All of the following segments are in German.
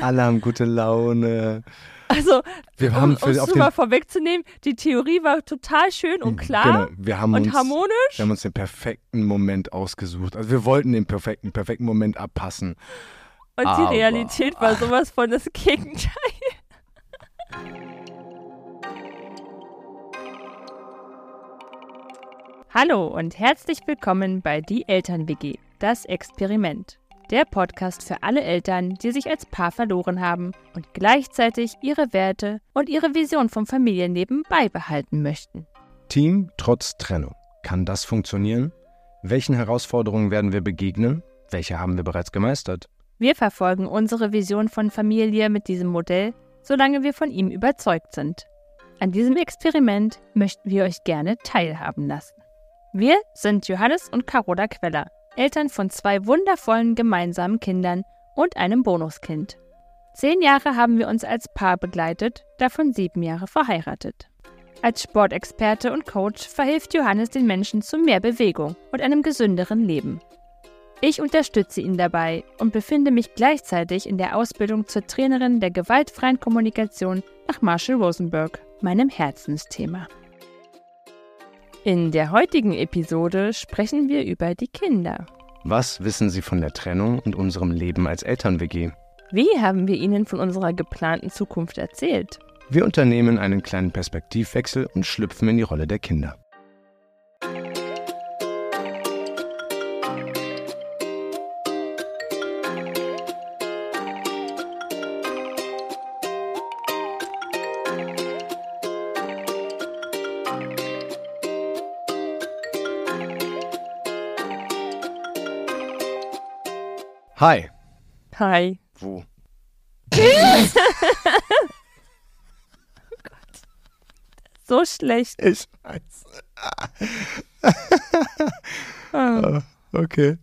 Alle haben gute Laune. Also, Wir haben um für, es auf schon den, mal vorwegzunehmen, die Theorie war total schön und klar Genau, wir haben und uns, harmonisch. Wir haben uns den perfekten Moment ausgesucht. Also wir wollten den perfekten, perfekten Moment abpassen. Und aber- die Realität war sowas von das Gegenteil. Hallo und herzlich willkommen bei Die Eltern-WG, das Experiment. Der Podcast für alle Eltern, die sich als Paar verloren haben und gleichzeitig ihre Werte und ihre Vision vom Familienleben beibehalten möchten. Team trotz Trennung. Kann das funktionieren? Welchen Herausforderungen werden wir begegnen? Welche haben wir bereits gemeistert? Wir verfolgen unsere Vision von Familie mit diesem Modell, solange wir von ihm überzeugt sind. An diesem Experiment möchten wir euch gerne teilhaben lassen. Wir sind Johannes und Carola Queller, Eltern von zwei wundervollen gemeinsamen Kindern und einem Bonuskind. Zehn Jahre haben wir uns als Paar begleitet, davon sieben Jahre verheiratet. Als Sportexperte und Coach verhilft Johannes den Menschen zu mehr Bewegung und einem gesünderen Leben. Ich unterstütze ihn dabei und befinde mich gleichzeitig in der Ausbildung zur Trainerin der gewaltfreien Kommunikation nach Marshall Rosenberg, meinem Herzensthema. In der heutigen Episode sprechen wir über die Kinder. Was wissen Sie von der Trennung und unserem Leben als Eltern-WG? Wie haben wir ihnen von unserer geplanten Zukunft erzählt? Wir unternehmen einen kleinen Perspektivwechsel und schlüpfen in die Rolle der Kinder. Hi. Hi. Wo? So schlecht. Ich weiß. Ah. Okay.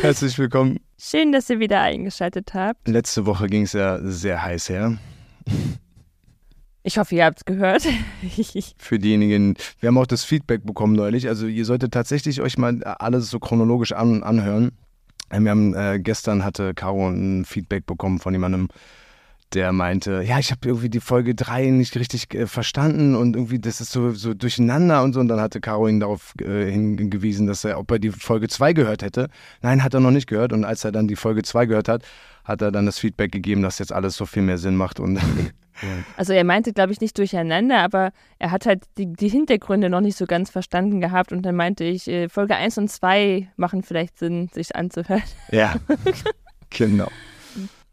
Herzlich willkommen. Schön, dass ihr wieder eingeschaltet habt. Letzte Woche ging es ja sehr heiß her. Ich hoffe, ihr habt es gehört. Für diejenigen, wir haben auch das Feedback bekommen neulich. Also ihr solltet tatsächlich euch mal alles so chronologisch an, anhören. Wir haben äh, gestern hatte Caro ein Feedback bekommen von jemandem, der meinte, ja, ich habe irgendwie die Folge 3 nicht richtig äh, verstanden und irgendwie das ist so, so durcheinander und so. Und dann hatte Caro ihn darauf äh, hingewiesen, dass er, ob er die Folge 2 gehört hätte. Nein, hat er noch nicht gehört. Und als er dann die Folge 2 gehört hat, hat er dann das Feedback gegeben, dass jetzt alles so viel mehr Sinn macht. Und Also er meinte, glaube ich, nicht durcheinander, aber er hat halt die, die Hintergründe noch nicht so ganz verstanden gehabt und dann meinte ich, äh, Folge 1 und 2 machen vielleicht Sinn, sich anzuhören. ja, genau.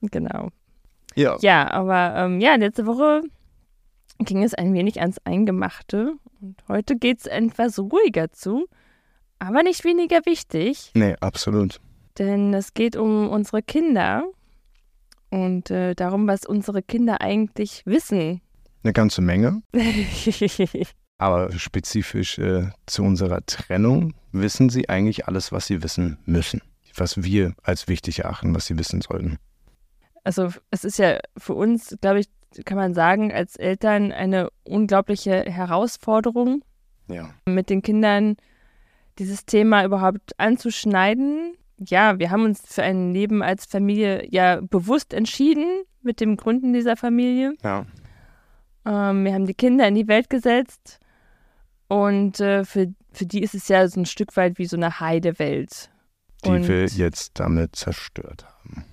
genau. Ja. Ja, aber ähm, ja, letzte Woche ging es ein wenig ans Eingemachte und heute geht es etwas ruhiger zu, aber nicht weniger wichtig, Nee, absolut. denn es geht um unsere Kinder und äh, darum, was unsere Kinder eigentlich wissen. Eine ganze Menge. Aber spezifisch äh, zu unserer Trennung wissen Sie eigentlich alles, was Sie wissen müssen. Was wir als wichtig erachten, was Sie wissen sollten. Also es ist ja für uns, glaube ich, kann man sagen, als Eltern eine unglaubliche Herausforderung, Ja. mit den Kindern dieses Thema überhaupt anzuschneiden. Ja, wir haben uns für ein Leben als Familie ja bewusst entschieden mit dem Gründen dieser Familie. Ja. Ähm, wir haben die Kinder in die Welt gesetzt und äh, für, für die ist es ja so ein Stück weit wie so eine Heidewelt. Die Und- wir jetzt damit zerstört haben.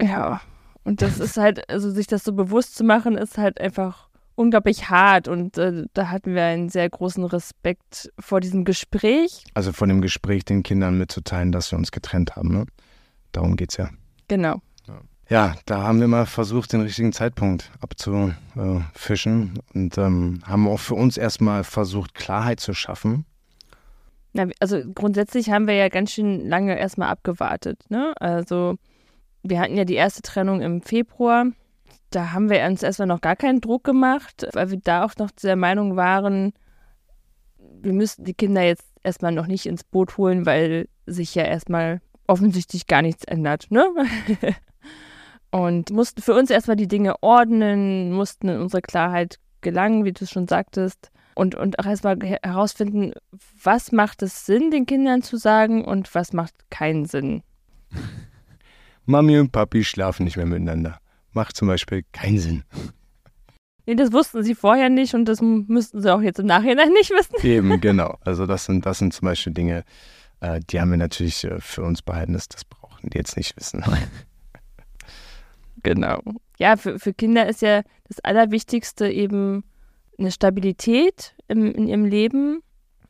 Ja, und das ist halt, also sich das so bewusst zu machen, ist halt einfach unglaublich hart. Und äh, da hatten wir einen sehr großen Respekt vor diesem Gespräch. Also von dem Gespräch den Kindern mitzuteilen, dass wir uns getrennt haben. Ne? Darum geht's ja. Genau. Ja, da haben wir mal versucht, den richtigen Zeitpunkt abzufischen und ähm, haben auch für uns erstmal versucht, Klarheit zu schaffen. Na, also grundsätzlich haben wir ja ganz schön lange erstmal abgewartet. Ne? Also wir hatten ja die erste Trennung im Februar. Da haben wir uns erstmal noch gar keinen Druck gemacht, weil wir da auch noch der Meinung waren, wir müssten die Kinder jetzt erstmal noch nicht ins Boot holen, weil sich ja erstmal offensichtlich gar nichts ändert. Ne? Und mussten für uns erstmal die Dinge ordnen, mussten in unsere Klarheit gelangen, wie du es schon sagtest. Und, und auch erstmal her- herausfinden, was macht es Sinn, den Kindern zu sagen und was macht keinen Sinn. Mami und Papi schlafen nicht mehr miteinander. Macht zum Beispiel keinen Sinn. Nee, das wussten sie vorher nicht und das müssten sie auch jetzt im Nachhinein nicht wissen. Eben, genau. Also das sind, das sind zum Beispiel Dinge, äh, die haben wir natürlich äh, für uns behalten. Das, das brauchen die jetzt nicht wissen. genau. Ja, für, für Kinder ist ja das Allerwichtigste eben eine Stabilität im, in ihrem Leben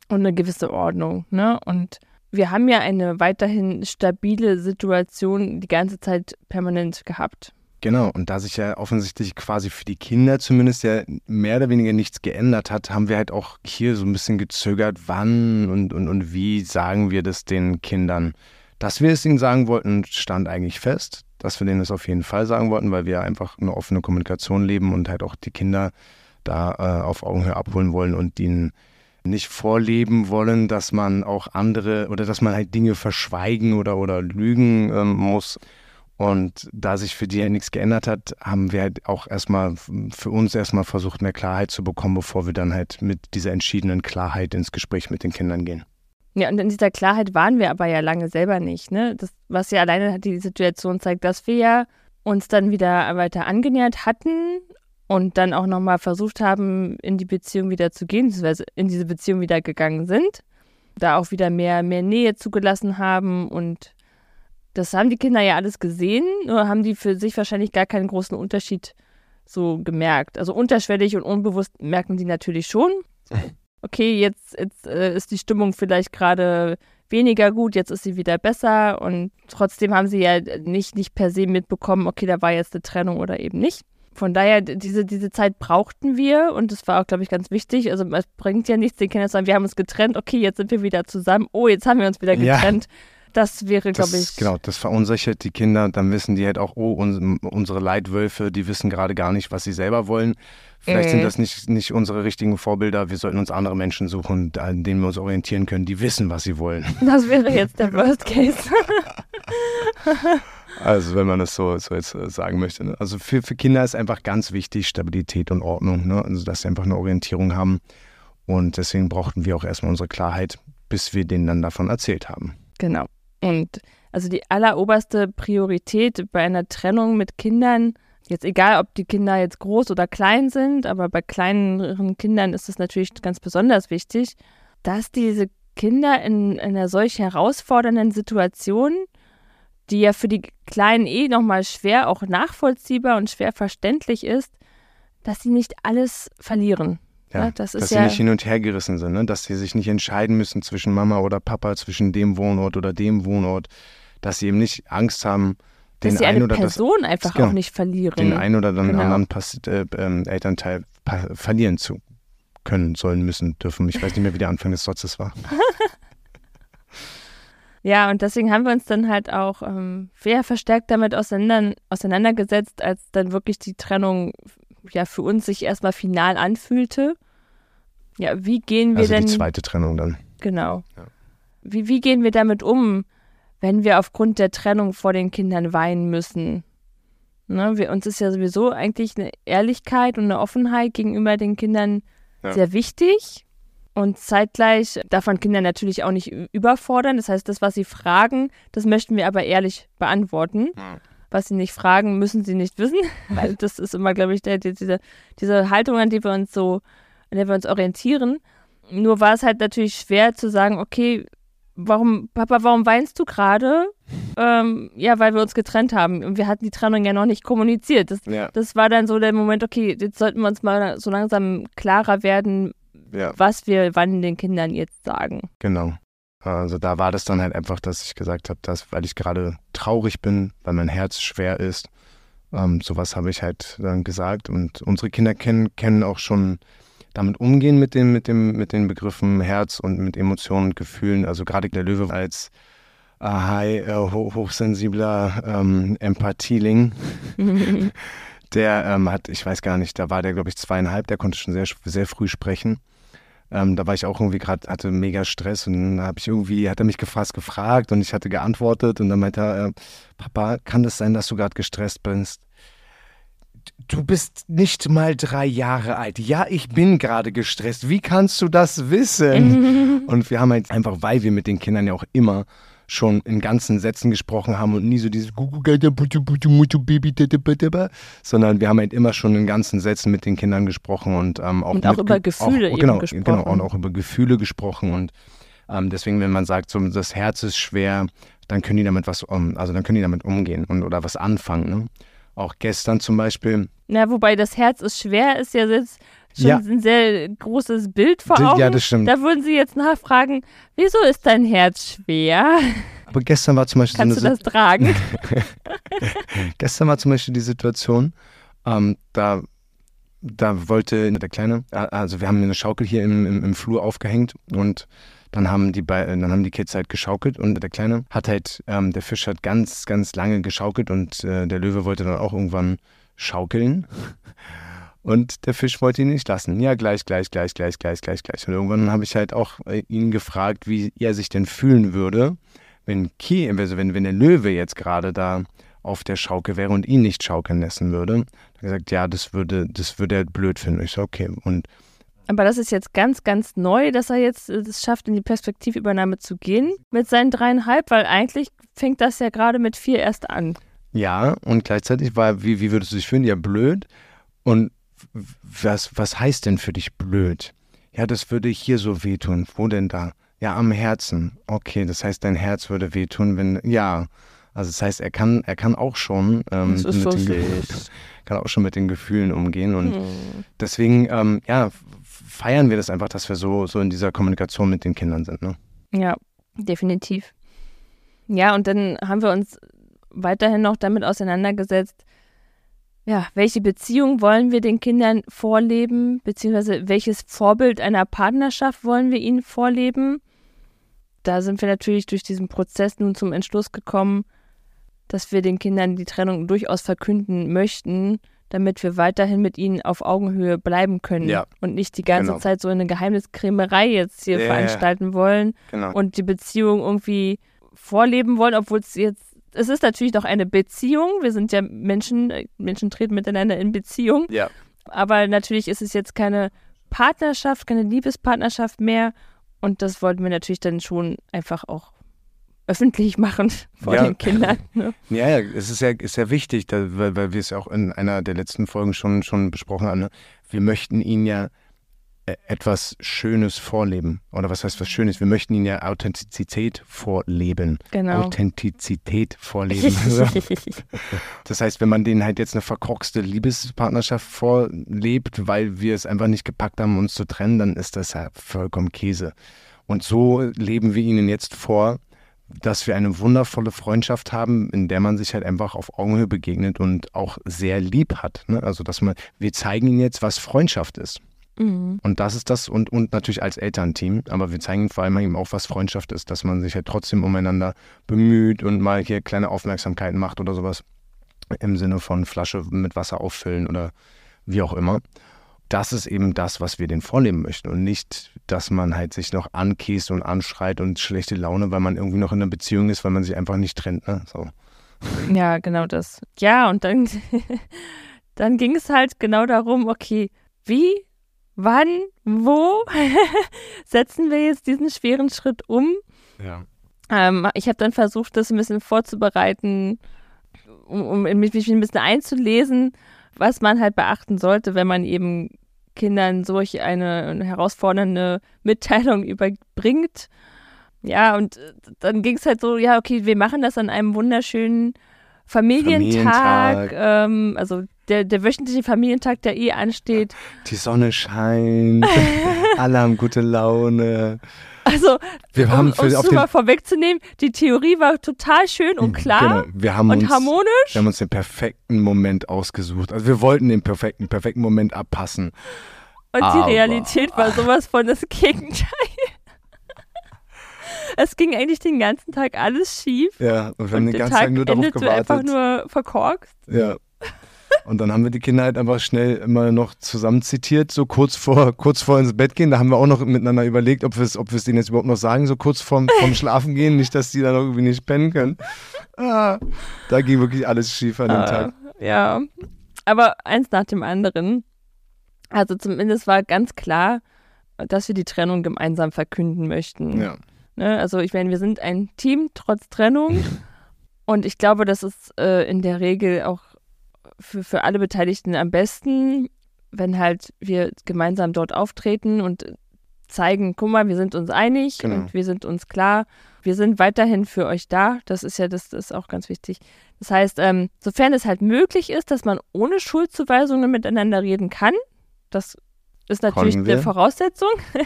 und eine gewisse Ordnung. Ne? Und wir haben ja eine weiterhin stabile Situation die ganze Zeit permanent gehabt. Genau, und da sich ja offensichtlich quasi für die Kinder zumindest ja mehr oder weniger nichts geändert hat, haben wir halt auch hier so ein bisschen gezögert, wann und, und, und wie sagen wir das den Kindern. Dass wir es ihnen sagen wollten, stand eigentlich fest, dass wir denen das auf jeden Fall sagen wollten, weil wir einfach eine offene Kommunikation leben und halt auch die Kinder da äh, auf Augenhöhe abholen wollen und ihnen nicht vorleben wollen, dass man auch andere oder dass man halt Dinge verschweigen oder, oder lügen ähm, muss. Und da sich für die ja nichts geändert hat, haben wir halt auch erstmal für uns erstmal versucht, mehr Klarheit zu bekommen, bevor wir dann halt mit dieser entschiedenen Klarheit ins Gespräch mit den Kindern gehen. Ja, und in dieser Klarheit waren wir aber ja lange selber nicht. Ne? Das, was ja alleine die Situation zeigt, dass wir ja uns dann wieder weiter angenähert hatten und dann auch nochmal versucht haben, in die Beziehung wieder zu gehen, beziehungsweise in diese Beziehung wieder gegangen sind, da auch wieder mehr, mehr Nähe zugelassen haben und das haben die Kinder ja alles gesehen, nur haben die für sich wahrscheinlich gar keinen großen Unterschied so gemerkt. Also unterschwellig und unbewusst merken die natürlich schon. Okay, jetzt, jetzt äh, ist die Stimmung vielleicht gerade weniger gut, jetzt ist sie wieder besser und trotzdem haben sie ja nicht, nicht per se mitbekommen, okay, da war jetzt eine Trennung oder eben nicht. Von daher, diese, diese Zeit brauchten wir und das war auch, glaube ich, ganz wichtig. Also es bringt ja nichts, den Kindern zu sagen, wir haben uns getrennt, okay, jetzt sind wir wieder zusammen, oh, jetzt haben wir uns wieder getrennt. Ja. Das wäre, glaube ich. Genau, das verunsichert die Kinder. Dann wissen die halt auch, oh, unsere Leitwölfe, die wissen gerade gar nicht, was sie selber wollen. Vielleicht mhm. sind das nicht, nicht unsere richtigen Vorbilder. Wir sollten uns andere Menschen suchen, an denen wir uns orientieren können, die wissen, was sie wollen. Das wäre jetzt der Worst Case. also, wenn man das so, so jetzt äh, sagen möchte. Ne? Also, für, für Kinder ist einfach ganz wichtig Stabilität und Ordnung. Ne? Also, dass sie einfach eine Orientierung haben. Und deswegen brauchten wir auch erstmal unsere Klarheit, bis wir denen dann davon erzählt haben. Genau. Und also die alleroberste Priorität bei einer Trennung mit Kindern, jetzt egal, ob die Kinder jetzt groß oder klein sind, aber bei kleineren Kindern ist es natürlich ganz besonders wichtig, dass diese Kinder in, in einer solch herausfordernden Situation, die ja für die Kleinen eh nochmal schwer auch nachvollziehbar und schwer verständlich ist, dass sie nicht alles verlieren. Ja, ja das dass sie ja nicht hin und her gerissen sind, ne? dass sie sich nicht entscheiden müssen zwischen Mama oder Papa, zwischen dem Wohnort oder dem Wohnort, dass sie eben nicht Angst haben, den dass sie einen eine oder Person das, einfach genau, auch nicht verlieren. Den einen oder den genau. anderen Pass, äh, äh, Elternteil verlieren zu können, sollen, müssen, dürfen. Ich weiß nicht mehr, wie der Anfang des Satzes war. ja, und deswegen haben wir uns dann halt auch ähm, sehr verstärkt damit auseinander, auseinandergesetzt, als dann wirklich die Trennung ja für uns sich erstmal final anfühlte. Ja, wie gehen wir also denn. Die zweite Trennung dann. Genau. Ja. Wie, wie gehen wir damit um, wenn wir aufgrund der Trennung vor den Kindern weinen müssen? Ne, wir, uns ist ja sowieso eigentlich eine Ehrlichkeit und eine Offenheit gegenüber den Kindern ja. sehr wichtig. Und zeitgleich darf man Kinder natürlich auch nicht überfordern. Das heißt, das, was sie fragen, das möchten wir aber ehrlich beantworten. Ja was sie nicht fragen, müssen sie nicht wissen. Weil das ist immer, glaube ich, der, die, diese, diese Haltung, an die wir uns so, an der wir uns orientieren. Nur war es halt natürlich schwer zu sagen, okay, warum, Papa, warum weinst du gerade? Ähm, ja, weil wir uns getrennt haben. Und wir hatten die Trennung ja noch nicht kommuniziert. Das, ja. das war dann so der Moment, okay, jetzt sollten wir uns mal so langsam klarer werden, ja. was wir wann den Kindern jetzt sagen. Genau. Also da war das dann halt einfach, dass ich gesagt habe, dass, weil ich gerade traurig bin, weil mein Herz schwer ist. Ähm, sowas habe ich halt dann gesagt. Und unsere Kinder kennen, kennen auch schon damit umgehen mit, dem, mit, dem, mit den Begriffen Herz und mit Emotionen und Gefühlen. Also gerade der Löwe als äh, high, äh, hochsensibler ähm, Empathieling. der ähm, hat, ich weiß gar nicht, da war der, glaube ich, zweieinhalb, der konnte schon sehr, sehr früh sprechen. Ähm, da war ich auch irgendwie gerade, hatte mega Stress und dann habe ich irgendwie, hat er mich fast gefragt und ich hatte geantwortet und dann meinte er, äh, Papa, kann das sein, dass du gerade gestresst bist? Du bist nicht mal drei Jahre alt. Ja, ich bin gerade gestresst. Wie kannst du das wissen? und wir haben halt einfach, weil wir mit den Kindern ja auch immer schon in ganzen Sätzen gesprochen haben und nie so dieses sondern wir haben halt immer schon in ganzen Sätzen mit den Kindern gesprochen und ähm, auch, und auch über Gefühle auch, genau, gesprochen. Genau, und auch über Gefühle gesprochen und ähm, deswegen, wenn man sagt, so, das Herz ist schwer, dann können die damit was, um, also dann können die damit umgehen und oder was anfangen. Ne? Auch gestern zum Beispiel. Na, wobei das Herz ist schwer, ist ja jetzt schon Ja. ein sehr großes Bild vor Augen. ja, das stimmt. Da würden Sie jetzt nachfragen, wieso ist dein Herz schwer? Aber gestern war zum Beispiel Kannst so du eine das tragen? Gestern war zum Beispiel die Situation, ähm, da, da wollte der Kleine, äh, also wir haben eine Schaukel hier im, im, im Flur aufgehängt und dann haben die bei, dann haben die Kids halt geschaukelt und der Kleine hat halt, ähm, der Fisch hat ganz, ganz lange geschaukelt und äh, der Löwe wollte dann auch irgendwann schaukeln. Und der Fisch wollte ihn nicht lassen. Ja, gleich, gleich, gleich, gleich, gleich, gleich, gleich. Und irgendwann habe ich halt auch äh, ihn gefragt, wie er sich denn fühlen würde, wenn Ki, also wenn, wenn der Löwe jetzt gerade da auf der Schaukel wäre und ihn nicht schaukeln lassen würde. Er hat gesagt, ja, das würde, das würde er blöd finden. Ich so, okay. Und Aber das ist jetzt ganz, ganz neu, dass er jetzt äh, es schafft, in die Perspektivübernahme zu gehen mit seinen dreieinhalb, weil eigentlich fängt das ja gerade mit vier erst an. ja, und gleichzeitig war, wie, wie würdest du dich fühlen? Ja, blöd. Und was, was heißt denn für dich blöd? Ja, das würde hier so wehtun. Wo denn da? Ja, am Herzen. Okay, das heißt, dein Herz würde wehtun, wenn. Ja. Also das heißt, er kann, er kann auch schon ähm, Das ist so den Ge- süß. kann auch schon mit den Gefühlen umgehen. Und Hm. deswegen, ähm, ja, feiern wir das einfach, dass wir so, so in dieser Kommunikation mit den Kindern sind. Ne? Ja, definitiv. Ja, und dann haben wir uns weiterhin noch damit auseinandergesetzt, ja, welche Beziehung wollen wir den Kindern vorleben, beziehungsweise welches Vorbild einer Partnerschaft wollen wir ihnen vorleben. Da sind wir natürlich durch diesen Prozess nun zum Entschluss gekommen, dass wir den Kindern die Trennung durchaus verkünden möchten, damit wir weiterhin mit ihnen auf Augenhöhe bleiben können Ja. und nicht die ganze Genau. Zeit so eine Geheimniskrämerei jetzt hier ja. veranstalten wollen Genau. und die Beziehung irgendwie vorleben wollen, obwohl es jetzt, es ist natürlich doch eine Beziehung. Wir sind ja Menschen, äh, Menschen treten miteinander in Beziehung, ja. aber natürlich ist es jetzt keine Partnerschaft, keine Liebespartnerschaft mehr und das wollten wir natürlich dann schon einfach auch öffentlich machen vor Ja. den Kindern. Ne? Ja, ja, es ist ja, ist ja wichtig, da, weil, weil wir es ja auch in einer der letzten Folgen schon, schon besprochen haben. Ne? Wir möchten ihnen ja etwas Schönes vorleben. Oder was heißt was Schönes? Wir möchten ihnen ja Authentizität vorleben. Genau. Authentizität vorleben. das heißt, wenn man denen halt jetzt eine verkorkste Liebespartnerschaft vorlebt, weil wir es einfach nicht gepackt haben, uns zu trennen, dann ist das ja vollkommen Käse. Und so leben wir ihnen jetzt vor, dass wir eine wundervolle Freundschaft haben, in der man sich halt einfach auf Augenhöhe begegnet und auch sehr lieb hat. Ne? Also, dass man, wir zeigen ihnen jetzt, was Freundschaft ist. Mhm. Und das ist das und, und natürlich als Elternteam, aber wir zeigen vor allem eben auch, was Freundschaft ist, dass man sich halt trotzdem umeinander bemüht und mal hier kleine Aufmerksamkeiten macht oder sowas im Sinne von Flasche mit Wasser auffüllen oder wie auch immer. Das ist eben das, was wir denen vorleben möchten und nicht, dass man halt sich noch ankäst und anschreit und schlechte Laune, weil man irgendwie noch in einer Beziehung ist, weil man sich einfach nicht trennt. Ne? So. Ja, genau das. Ja, und dann, dann ging es halt genau darum, okay, wie, wann, wo setzen wir jetzt diesen schweren Schritt um? Ja. Ähm, ich habe dann versucht, das ein bisschen vorzubereiten, um, um mich mich ein bisschen einzulesen, was man halt beachten sollte, wenn man eben Kindern solch eine herausfordernde Mitteilung überbringt. Ja, und äh, dann ging es halt so, ja, okay, wir machen das an einem wunderschönen Familientag, Familientag. Ähm, also der, der wöchentliche Familientag, der eh ansteht. Die Sonne scheint, alle haben gute Laune. Also, Wir um haben es für, schon den, mal vorwegzunehmen, die Theorie war total schön und klar Genau, wir haben und uns, harmonisch. Wir haben uns den perfekten Moment ausgesucht. Also wir wollten den perfekten, perfekten Moment abpassen. Und die Aber- Realität war sowas von das Gegenteil. Es ging eigentlich den ganzen Tag alles schief. Ja, und wir haben und den ganzen Tag Tag nur darauf endete einfach gewartet. nur verkorkst. Ja. Und dann haben wir die Kinder halt einfach schnell immer noch zusammen zitiert, so kurz vor, kurz vor ins Bett gehen. Da haben wir auch noch miteinander überlegt, ob wir es ob denen jetzt überhaupt noch sagen, so kurz vorm, vorm Schlafen gehen, nicht, dass die dann irgendwie nicht pennen können. Ah, da ging wirklich alles schief an dem Tag. Äh, ja, aber eins nach dem anderen. Also zumindest war ganz klar, dass wir die Trennung gemeinsam verkünden möchten. Ja. Ne? Also ich meine, wir sind ein Team trotz Trennung. Und ich glaube, das ist äh, in der Regel auch für, für alle Beteiligten am besten, wenn halt wir gemeinsam dort auftreten und zeigen, guck mal, wir sind uns einig Genau. und wir sind uns klar. Wir sind weiterhin für euch da. Das ist ja, das, das ist auch ganz wichtig. Das heißt, ähm, sofern es halt möglich ist, dass man ohne Schuldzuweisungen miteinander reden kann, das ist natürlich eine Voraussetzung,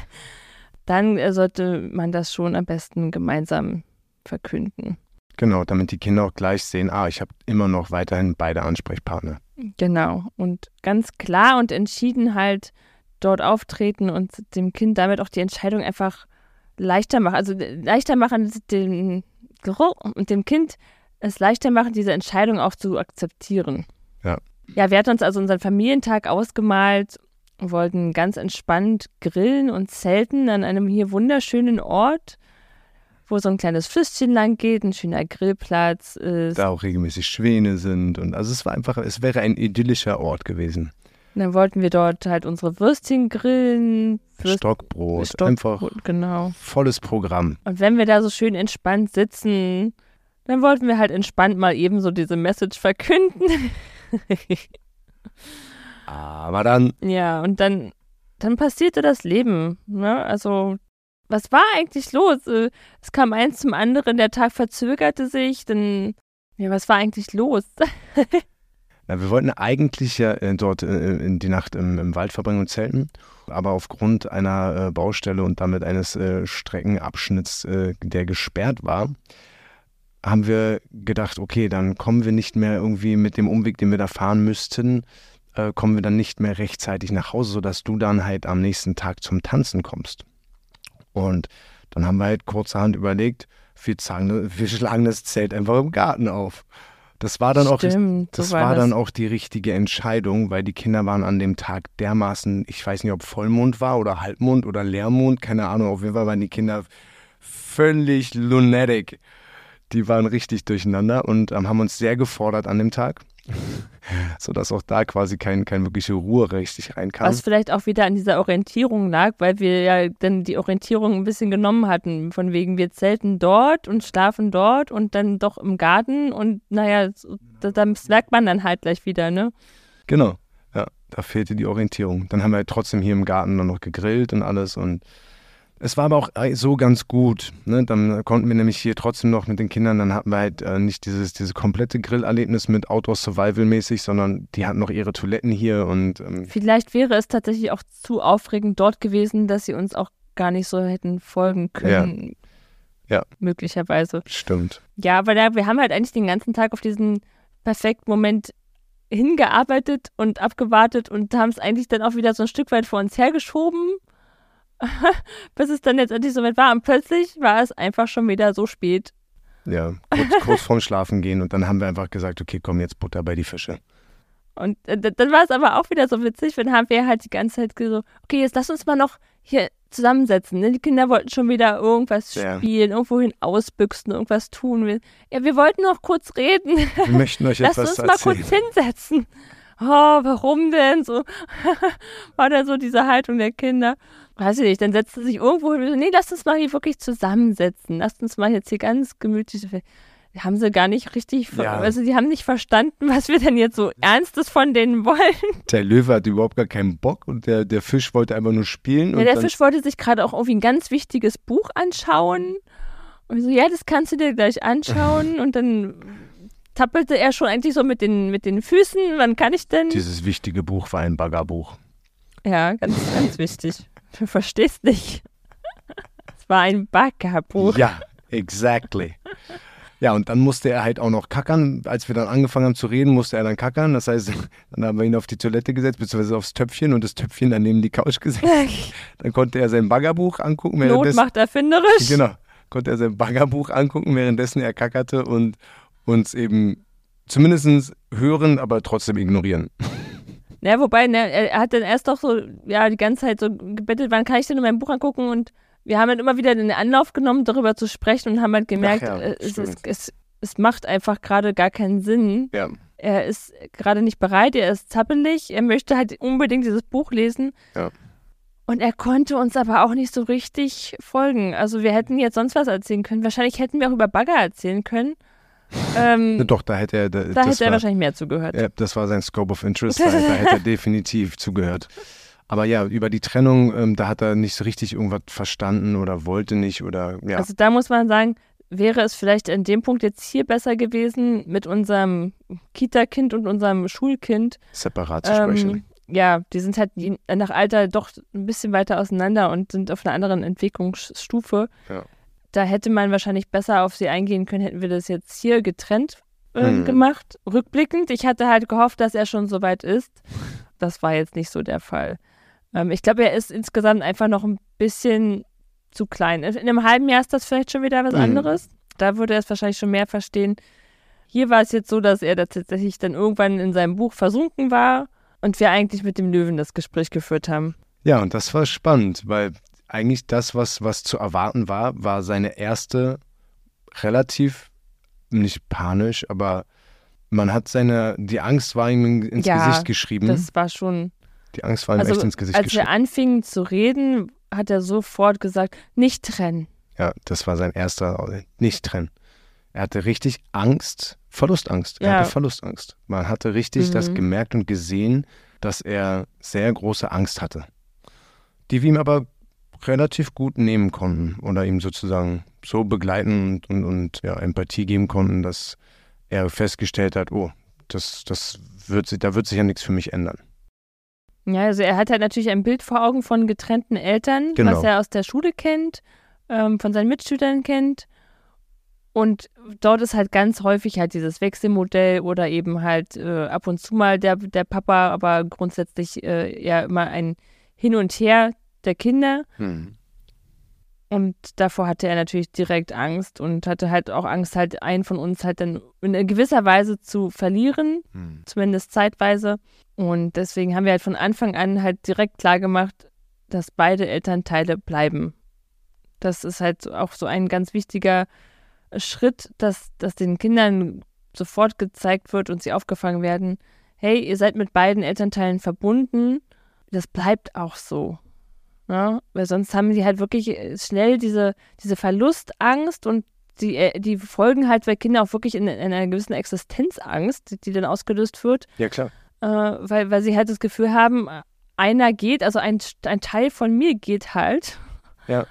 dann äh, sollte man das schon am besten gemeinsam verkünden. Genau, damit die Kinder auch gleich sehen, ah, ich habe immer noch weiterhin beide Ansprechpartner. Genau. Und ganz klar und entschieden halt dort auftreten und dem Kind damit auch die Entscheidung einfach leichter machen. Also äh, leichter machen, dem, und dem Kind es leichter machen, diese Entscheidung auch zu akzeptieren. Ja. Ja, wir hatten uns also unseren Familientag ausgemalt, wollten ganz entspannt grillen und zelten an einem hier wunderschönen Ort, wo so ein kleines Flüsschen lang geht, ein schöner Grillplatz ist. Da auch regelmäßig Schwäne sind und also es war einfach, es wäre ein idyllischer Ort gewesen. Und dann wollten wir dort halt unsere Würstchen grillen. Würst- Stockbrot, Stockbrot, einfach Genau. volles Programm. Und wenn wir da so schön entspannt sitzen, dann wollten wir halt entspannt mal eben so diese Message verkünden. Aber dann, ja, und dann, dann passierte das Leben. Ne? Also, was war eigentlich los? Äh, Es kam eins zum anderen, der Tag verzögerte sich, dann, ja, was war eigentlich los? na, wir wollten eigentlich ja äh, dort äh, in die Nacht im, im Wald verbringen und zelten, aber aufgrund einer äh, Baustelle und damit eines äh, Streckenabschnitts, äh, der gesperrt war, haben wir gedacht, okay, dann kommen wir nicht mehr irgendwie mit dem Umweg, den wir da fahren müssten, äh, kommen wir dann nicht mehr rechtzeitig nach Hause, sodass du dann halt am nächsten Tag zum Tanzen kommst. Und dann haben wir halt kurzerhand überlegt, wir, zagen, wir schlagen das Zelt einfach im Garten auf. Das war dann auch Stimmt, das so war war dann das. auch die richtige Entscheidung, weil die Kinder waren an dem Tag dermaßen, ich weiß nicht, ob Vollmond war oder Halbmond oder Leermond, keine Ahnung, auf jeden Fall waren die Kinder völlig lunatic. Die waren richtig durcheinander und ähm, haben uns sehr gefordert an dem Tag, sodass auch da quasi kein, kein wirkliche Ruhe richtig reinkam. Was vielleicht auch wieder an dieser Orientierung lag, weil wir ja dann die Orientierung ein bisschen genommen hatten. Von wegen, wir zelten dort und schlafen dort und dann doch im Garten. Und naja, so- da- das merkt man dann halt gleich wieder, ne? Genau, ja, da fehlte die Orientierung. Dann haben wir halt trotzdem hier im Garten dann noch gegrillt und alles und es war aber auch äh, so ganz gut. Ne? Dann konnten wir nämlich hier trotzdem noch mit den Kindern, dann hatten wir halt äh, nicht dieses, dieses komplette Grillerlebnis mit Outdoor-Survival-mäßig, sondern die hatten noch ihre Toiletten hier und ähm, Vielleicht wäre es tatsächlich auch zu aufregend dort gewesen, dass sie uns auch gar nicht so hätten folgen können. Ja. Möglicherweise. stimmt. Ja, aber da, wir haben halt eigentlich den ganzen Tag auf diesen perfekten Moment hingearbeitet und abgewartet und haben es eigentlich dann auch wieder so ein Stück weit vor uns hergeschoben, bis es dann letztendlich soweit war. Und plötzlich war es einfach schon wieder so spät. Ja, kurz, kurz vorm Schlafen gehen und dann haben wir einfach gesagt, okay, komm, jetzt Butter bei die Fische. Und äh, dann war es aber auch wieder so witzig, wenn haben wir halt die ganze Zeit so, okay, jetzt lass uns mal noch hier zusammensetzen. Ne? Die Kinder wollten schon wieder irgendwas Ja. spielen, irgendwohin ausbüchsen, irgendwas tun. Ja, wir wollten noch kurz reden. Wir möchten euch Lass etwas uns mal erzählen. kurz hinsetzen. Oh, warum denn? So war da so diese Haltung der Kinder. Weiß ich nicht, dann setzte sich irgendwo hin. und so, Nee, lass uns mal hier wirklich zusammensetzen. Lasst uns mal jetzt hier ganz gemütlich. Haben sie gar nicht richtig, Ja. also die haben nicht verstanden, was wir denn jetzt so Ernstes von denen wollen. Der Löwe hatte überhaupt gar keinen Bock und der, der Fisch wollte einfach nur spielen. Ja, der Fisch wollte sich gerade auch irgendwie ein ganz wichtiges Buch anschauen. Und so, ja, das kannst du dir gleich anschauen. Und dann tappelte er schon eigentlich so mit den, mit den Füßen. Wann kann ich denn? Dieses wichtige Buch war ein Baggerbuch. Ja, ganz, ganz wichtig. Du verstehst nicht. Es war ein Baggerbuch. Ja, exactly. Ja, und dann musste er halt auch noch kackern. Als wir dann angefangen haben zu reden, musste er dann kackern. Das heißt, dann haben wir ihn auf die Toilette gesetzt, beziehungsweise aufs Töpfchen und das Töpfchen dann neben die Couch gesetzt. Dann konnte er sein Baggerbuch angucken. Not macht erfinderisch. Genau. Konnte er sein Baggerbuch angucken, währenddessen er kackerte und uns eben zumindest hören, aber trotzdem ignorieren. Ja, wobei, ne, er hat dann erst doch so, ja, die ganze Zeit so gebettelt, wann kann ich denn in mein Buch angucken? Und wir haben dann immer wieder den Anlauf genommen, darüber zu sprechen und haben halt gemerkt, ja, äh, es, es, es, es macht einfach gerade gar keinen Sinn. Ja. Er ist gerade nicht bereit, er ist zappelig, er möchte halt unbedingt dieses Buch lesen. Ja. Und er konnte uns aber auch nicht so richtig folgen. Also wir hätten jetzt sonst was erzählen können. Wahrscheinlich hätten wir auch über Bagger erzählen können. Ähm, Doch, da hätte er. Da, da hätte er war, wahrscheinlich mehr zugehört. Ja, das war sein Scope of Interest. Da, da hätte er definitiv zugehört. Aber ja, über die Trennung, ähm, da hat er nicht so richtig irgendwas verstanden oder wollte nicht oder ja. Also da muss man sagen, wäre es vielleicht an dem Punkt jetzt hier besser gewesen, mit unserem Kita-Kind und unserem Schulkind separat zu sprechen. Ähm, ja, die sind halt nach Alter doch ein bisschen weiter auseinander und sind auf einer anderen Entwicklungsstufe. Ja. Da hätte man wahrscheinlich besser auf sie eingehen können, hätten wir das jetzt hier getrennt äh, hm. gemacht. Rückblickend, ich hatte halt gehofft, dass er schon so weit ist. Das war jetzt nicht so der Fall. Ähm, ich glaube, er ist insgesamt einfach noch ein bisschen zu klein. In einem halben Jahr ist das vielleicht schon wieder was mhm. anderes. Da würde er es wahrscheinlich schon mehr verstehen. Hier war es jetzt so, dass er da tatsächlich dann irgendwann in seinem Buch versunken war und wir eigentlich mit dem Löwen das Gespräch geführt haben. Ja, und das war spannend, weil eigentlich das, was, was zu erwarten war, war seine erste relativ, nicht panisch, aber man hat seine, die Angst war ihm ins ja, Gesicht geschrieben. Das war schon. Die Angst war ihm also, echt ins Gesicht als geschrieben. Als wir anfingen zu reden, hat er sofort gesagt, nicht trennen. Ja, das war sein erster, nicht trennen. Er hatte richtig Angst, Verlustangst. Er ja. hatte Verlustangst. Man hatte richtig mhm. das gemerkt und gesehen, dass er sehr große Angst hatte. Die wir ihm aber relativ gut nehmen konnten oder ihm sozusagen so begleiten und, und, und ja, Empathie geben konnten, dass er festgestellt hat, oh, das, das wird, da wird sich ja nichts für mich ändern. Ja, also er hat halt natürlich ein Bild vor Augen von getrennten Eltern, genau. was er aus der Schule kennt, ähm, von seinen Mitschülern kennt. Und dort ist halt ganz häufig halt dieses Wechselmodell oder eben halt äh, ab und zu mal der, der Papa, aber grundsätzlich äh, ja immer ein Hin und Her der Kinder. Hm. Und davor hatte er natürlich direkt Angst und hatte halt auch Angst, halt einen von uns halt dann in gewisser Weise zu verlieren, hm. zumindest zeitweise. Und deswegen haben wir halt von Anfang an halt direkt klar gemacht, dass beide Elternteile bleiben. Das ist halt auch so ein ganz wichtiger Schritt, dass, dass den Kindern sofort gezeigt wird und sie aufgefangen werden, hey, ihr seid mit beiden Elternteilen verbunden, das bleibt auch so. Ja, weil sonst haben sie halt wirklich äh, schnell diese, diese Verlustangst und die, äh, die folgen halt bei Kindern auch wirklich in, in einer gewissen Existenzangst, die, die dann ausgelöst wird. Ja, klar. Äh, weil, weil sie halt das Gefühl haben, einer geht, also ein, ein Teil von mir geht halt. Ja.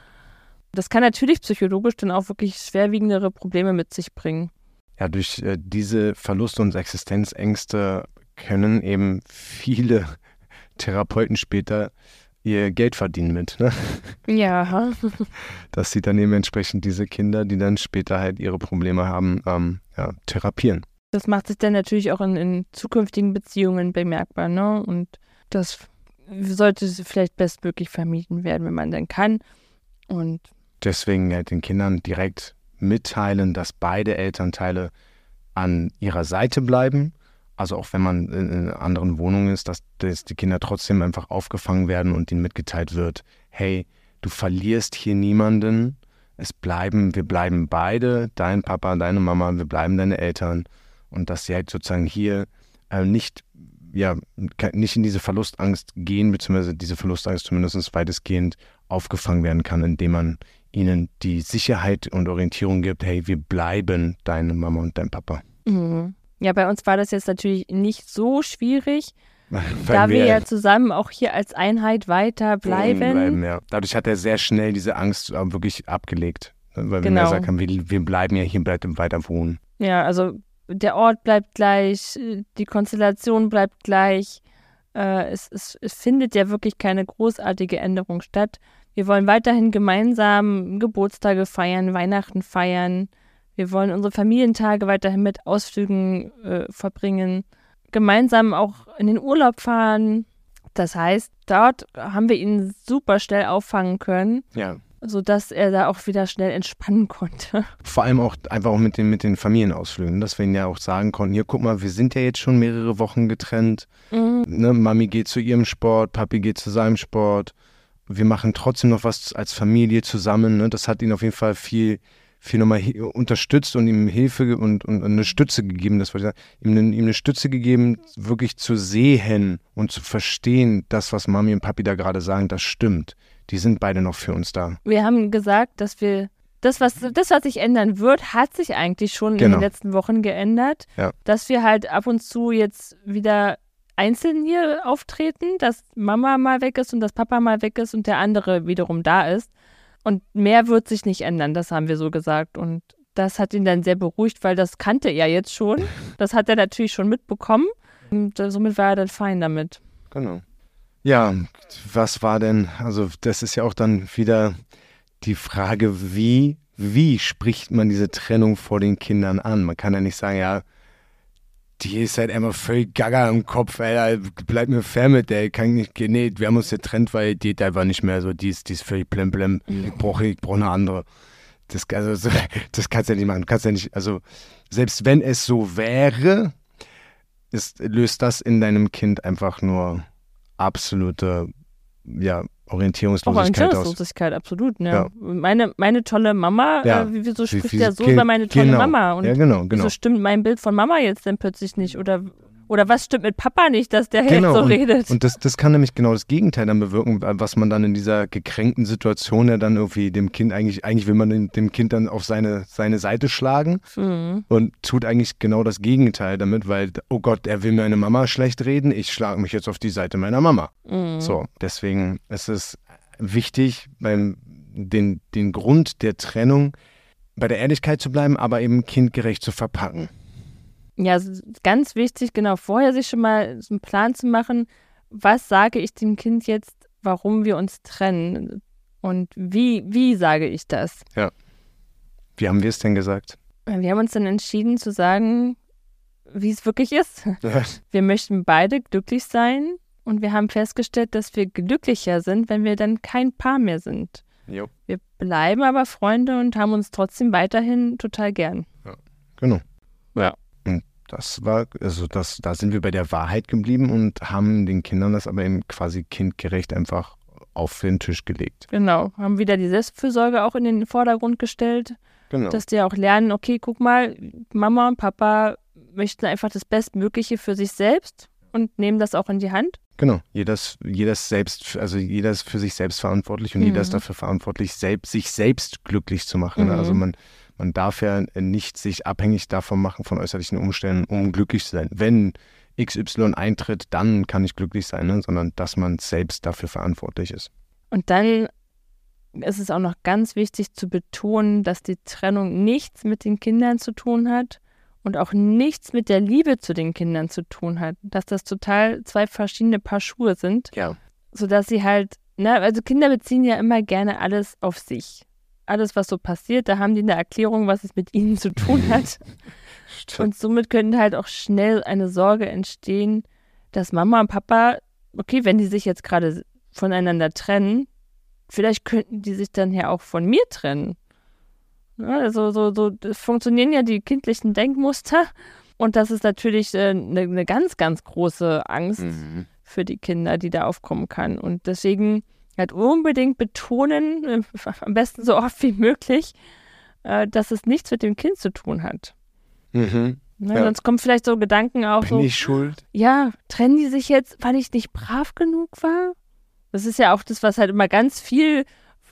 Das kann natürlich psychologisch dann auch wirklich schwerwiegendere Probleme mit sich bringen. Ja, durch äh, diese Verlust- und Existenzängste können eben viele Therapeuten später ihr Geld verdienen mit. Ne? Ja. Dass sie dann eben entsprechend diese Kinder, die dann später halt ihre Probleme haben, ähm, ja, therapieren. Das macht sich dann natürlich auch in, in zukünftigen Beziehungen bemerkbar, ne? Und das sollte vielleicht bestmöglich vermieden werden, wenn man denn kann. Und deswegen halt den Kindern direkt mitteilen, dass beide Elternteile an ihrer Seite bleiben also auch wenn man in einer anderen Wohnung ist, dass, dass die Kinder trotzdem einfach aufgefangen werden und ihnen mitgeteilt wird, hey, du verlierst hier niemanden, es bleiben, wir bleiben beide, dein Papa, deine Mama, wir bleiben deine Eltern und dass sie halt sozusagen hier äh, nicht, ja, nicht in diese Verlustangst gehen, beziehungsweise diese Verlustangst zumindest weitestgehend aufgefangen werden kann, indem man ihnen die Sicherheit und Orientierung gibt, hey, wir bleiben deine Mama und dein Papa. Mhm. Ja, bei uns war das jetzt natürlich nicht so schwierig, da wir ja zusammen auch hier als Einheit weiter bleiben. bleiben ja. Dadurch hat er sehr schnell diese Angst wirklich abgelegt. Ne, weil genau. wir gesagt haben, wir, wir bleiben ja hier bleibt weiter wohnen. Ja, also der Ort bleibt gleich, die Konstellation bleibt gleich. Äh, es, es, es findet ja wirklich keine großartige Änderung statt. Wir wollen weiterhin gemeinsam Geburtstage feiern, Weihnachten feiern. Wir wollen unsere Familientage weiterhin mit Ausflügen äh, verbringen, gemeinsam auch in den Urlaub fahren. Das heißt, dort haben wir ihn super schnell auffangen können. Ja. Sodass er da auch wieder schnell entspannen konnte. Vor allem auch einfach auch mit den, mit den Familienausflügen, dass wir ihn ja auch sagen konnten, hier guck mal, wir sind ja jetzt schon mehrere Wochen getrennt. Mhm. Ne, Mami geht zu ihrem Sport, Papi geht zu seinem Sport. Wir machen trotzdem noch was als Familie zusammen. Ne? Das hat ihn auf jeden Fall viel viel nochmal unterstützt und ihm Hilfe und, und eine Stütze gegeben, das wollte ich sagen, ihm eine, ihm eine Stütze gegeben, wirklich zu sehen und zu verstehen, das, was Mami und Papi da gerade sagen, das stimmt. Die sind beide noch für uns da. Wir haben gesagt, dass wir das, was, das, was sich ändern wird, hat sich eigentlich schon genau. in den genau. letzten Wochen geändert. Ja. Dass wir halt ab und zu jetzt wieder einzeln hier auftreten, dass Mama mal weg ist und dass Papa mal weg ist und der andere wiederum da ist. Und mehr wird sich nicht ändern, das haben wir so gesagt. Und das hat ihn dann sehr beruhigt, weil das kannte er jetzt schon. Das hat er natürlich schon mitbekommen. Und somit war er dann fein damit. Genau. Ja, was war denn, also das ist ja auch dann wieder die Frage, wie, wie spricht man diese Trennung vor den Kindern an? Man kann ja nicht sagen, ja, die ist halt immer völlig gaga im Kopf, ey, bleib mir fern mit der, kann nicht. Nee, wir haben uns getrennt, weil die einfach nicht mehr so, die ist, die ist völlig blemblem. Mhm. Ich brauche ich brauch eine andere. Das, also, das kannst du ja nicht machen. Kannst ja nicht, also, selbst wenn es so wäre, ist, löst das in deinem Kind einfach nur absolute, ja, Orientierungslosigkeit, Orientierungslosigkeit absolut. Ne? Ja. Meine, meine tolle Mama, ja. äh, wieso spricht der so über meine tolle genau. Mama? Und ja, genau, genau. wieso stimmt mein Bild von Mama jetzt denn plötzlich nicht? Oder, oder was stimmt mit Papa nicht, dass der genau. jetzt so und, redet? Und das, das kann nämlich genau das Gegenteil dann bewirken, was man dann in dieser gekränkten Situation ja dann irgendwie dem Kind eigentlich, eigentlich will man dem Kind dann auf seine, seine Seite schlagen mhm. und tut eigentlich genau das Gegenteil damit, weil, oh Gott, er will meine Mama schlecht reden, ich schlage mich jetzt auf die Seite meiner Mama. Mhm. So, deswegen ist es wichtig, beim, den, den Grund der Trennung bei der Ehrlichkeit zu bleiben, aber eben kindgerecht zu verpacken. Ja, ganz wichtig, genau vorher sich schon mal so einen Plan zu machen, was sage ich dem Kind jetzt, warum wir uns trennen und wie, wie sage ich das? Ja. Wie haben wir es denn gesagt? Wir haben uns dann entschieden zu sagen, wie es wirklich ist. Ja. Wir möchten beide glücklich sein und wir haben festgestellt, dass wir glücklicher sind, wenn wir dann kein Paar mehr sind. Jo. Wir bleiben aber Freunde und haben uns trotzdem weiterhin total gern. Ja, genau. Ja. Das war, also das, da sind wir bei der Wahrheit geblieben und haben den Kindern das aber eben quasi kindgerecht einfach auf den Tisch gelegt. Genau, haben wieder die Selbstfürsorge auch in den Vordergrund gestellt. Genau. Dass die auch lernen, okay, guck mal, Mama und Papa möchten einfach das Bestmögliche für sich selbst und nehmen das auch in die Hand. Genau, jeder ist, jeder ist selbst, also jeder ist für sich selbst verantwortlich und mhm. jeder ist dafür verantwortlich, selbst, sich selbst glücklich zu machen. Mhm. Also man, man darf ja nicht sich abhängig davon machen, von äußerlichen Umständen, um glücklich zu sein. Wenn XY eintritt, dann kann ich glücklich sein, ne? sondern dass man selbst dafür verantwortlich ist. Und dann ist es auch noch ganz wichtig zu betonen, dass die Trennung nichts mit den Kindern zu tun hat, und auch nichts mit der Liebe zu den Kindern zu tun hat. Dass das total zwei verschiedene Paar Schuhe sind. Ja. Sodass sie halt, ne, also Kinder beziehen ja immer gerne alles auf sich. Alles, was so passiert, da haben die eine Erklärung, was es mit ihnen zu tun hat. und somit könnte halt auch schnell eine Sorge entstehen, dass Mama und Papa, okay, wenn die sich jetzt gerade voneinander trennen, vielleicht könnten die sich dann ja auch von mir trennen. Also so, so funktionieren ja die kindlichen Denkmuster. Und das ist natürlich eine äh, ne ganz, ganz große Angst mhm. für die Kinder, die da aufkommen kann. Und deswegen halt unbedingt betonen, äh, am besten so oft wie möglich, äh, dass es nichts mit dem Kind zu tun hat. Mhm. Ne, ja. Sonst kommen vielleicht so Gedanken auch Bin so. ich schuld? Ja, trennen die sich jetzt, weil ich nicht brav genug war? Das ist ja auch das, was halt immer ganz viel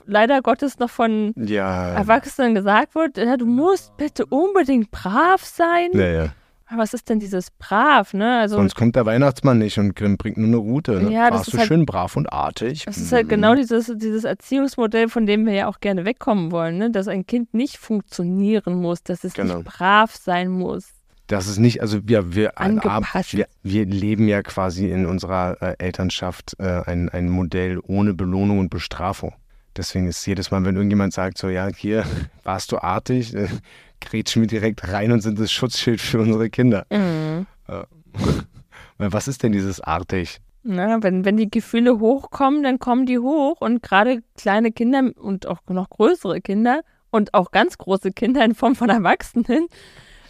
leider Gottes noch von ja. Erwachsenen gesagt wird, ja, du musst bitte unbedingt brav sein. Ja, ja. Was ist denn dieses brav, ne? Also, Sonst kommt der Weihnachtsmann nicht und bringt nur eine Route. Ne? Ja, das Warst du halt, schön brav und artig. Das ist halt genau dieses, dieses Erziehungsmodell, von dem wir ja auch gerne wegkommen wollen, ne? Dass ein Kind nicht funktionieren muss, dass es genau. nicht brav sein muss. Das ist nicht, also wir, wir, wir, wir leben ja quasi in unserer äh, Elternschaft äh, ein, ein Modell ohne Belohnung und Bestrafung. Deswegen ist jedes Mal, wenn irgendjemand sagt, so, ja, hier warst du artig, äh, grätschen wir direkt rein und sind das Schutzschild für unsere Kinder. Mhm. Äh, was ist denn dieses artig? Na, wenn, wenn die Gefühle hochkommen, dann kommen die hoch und gerade kleine Kinder und auch noch größere Kinder und auch ganz große Kinder in Form von Erwachsenen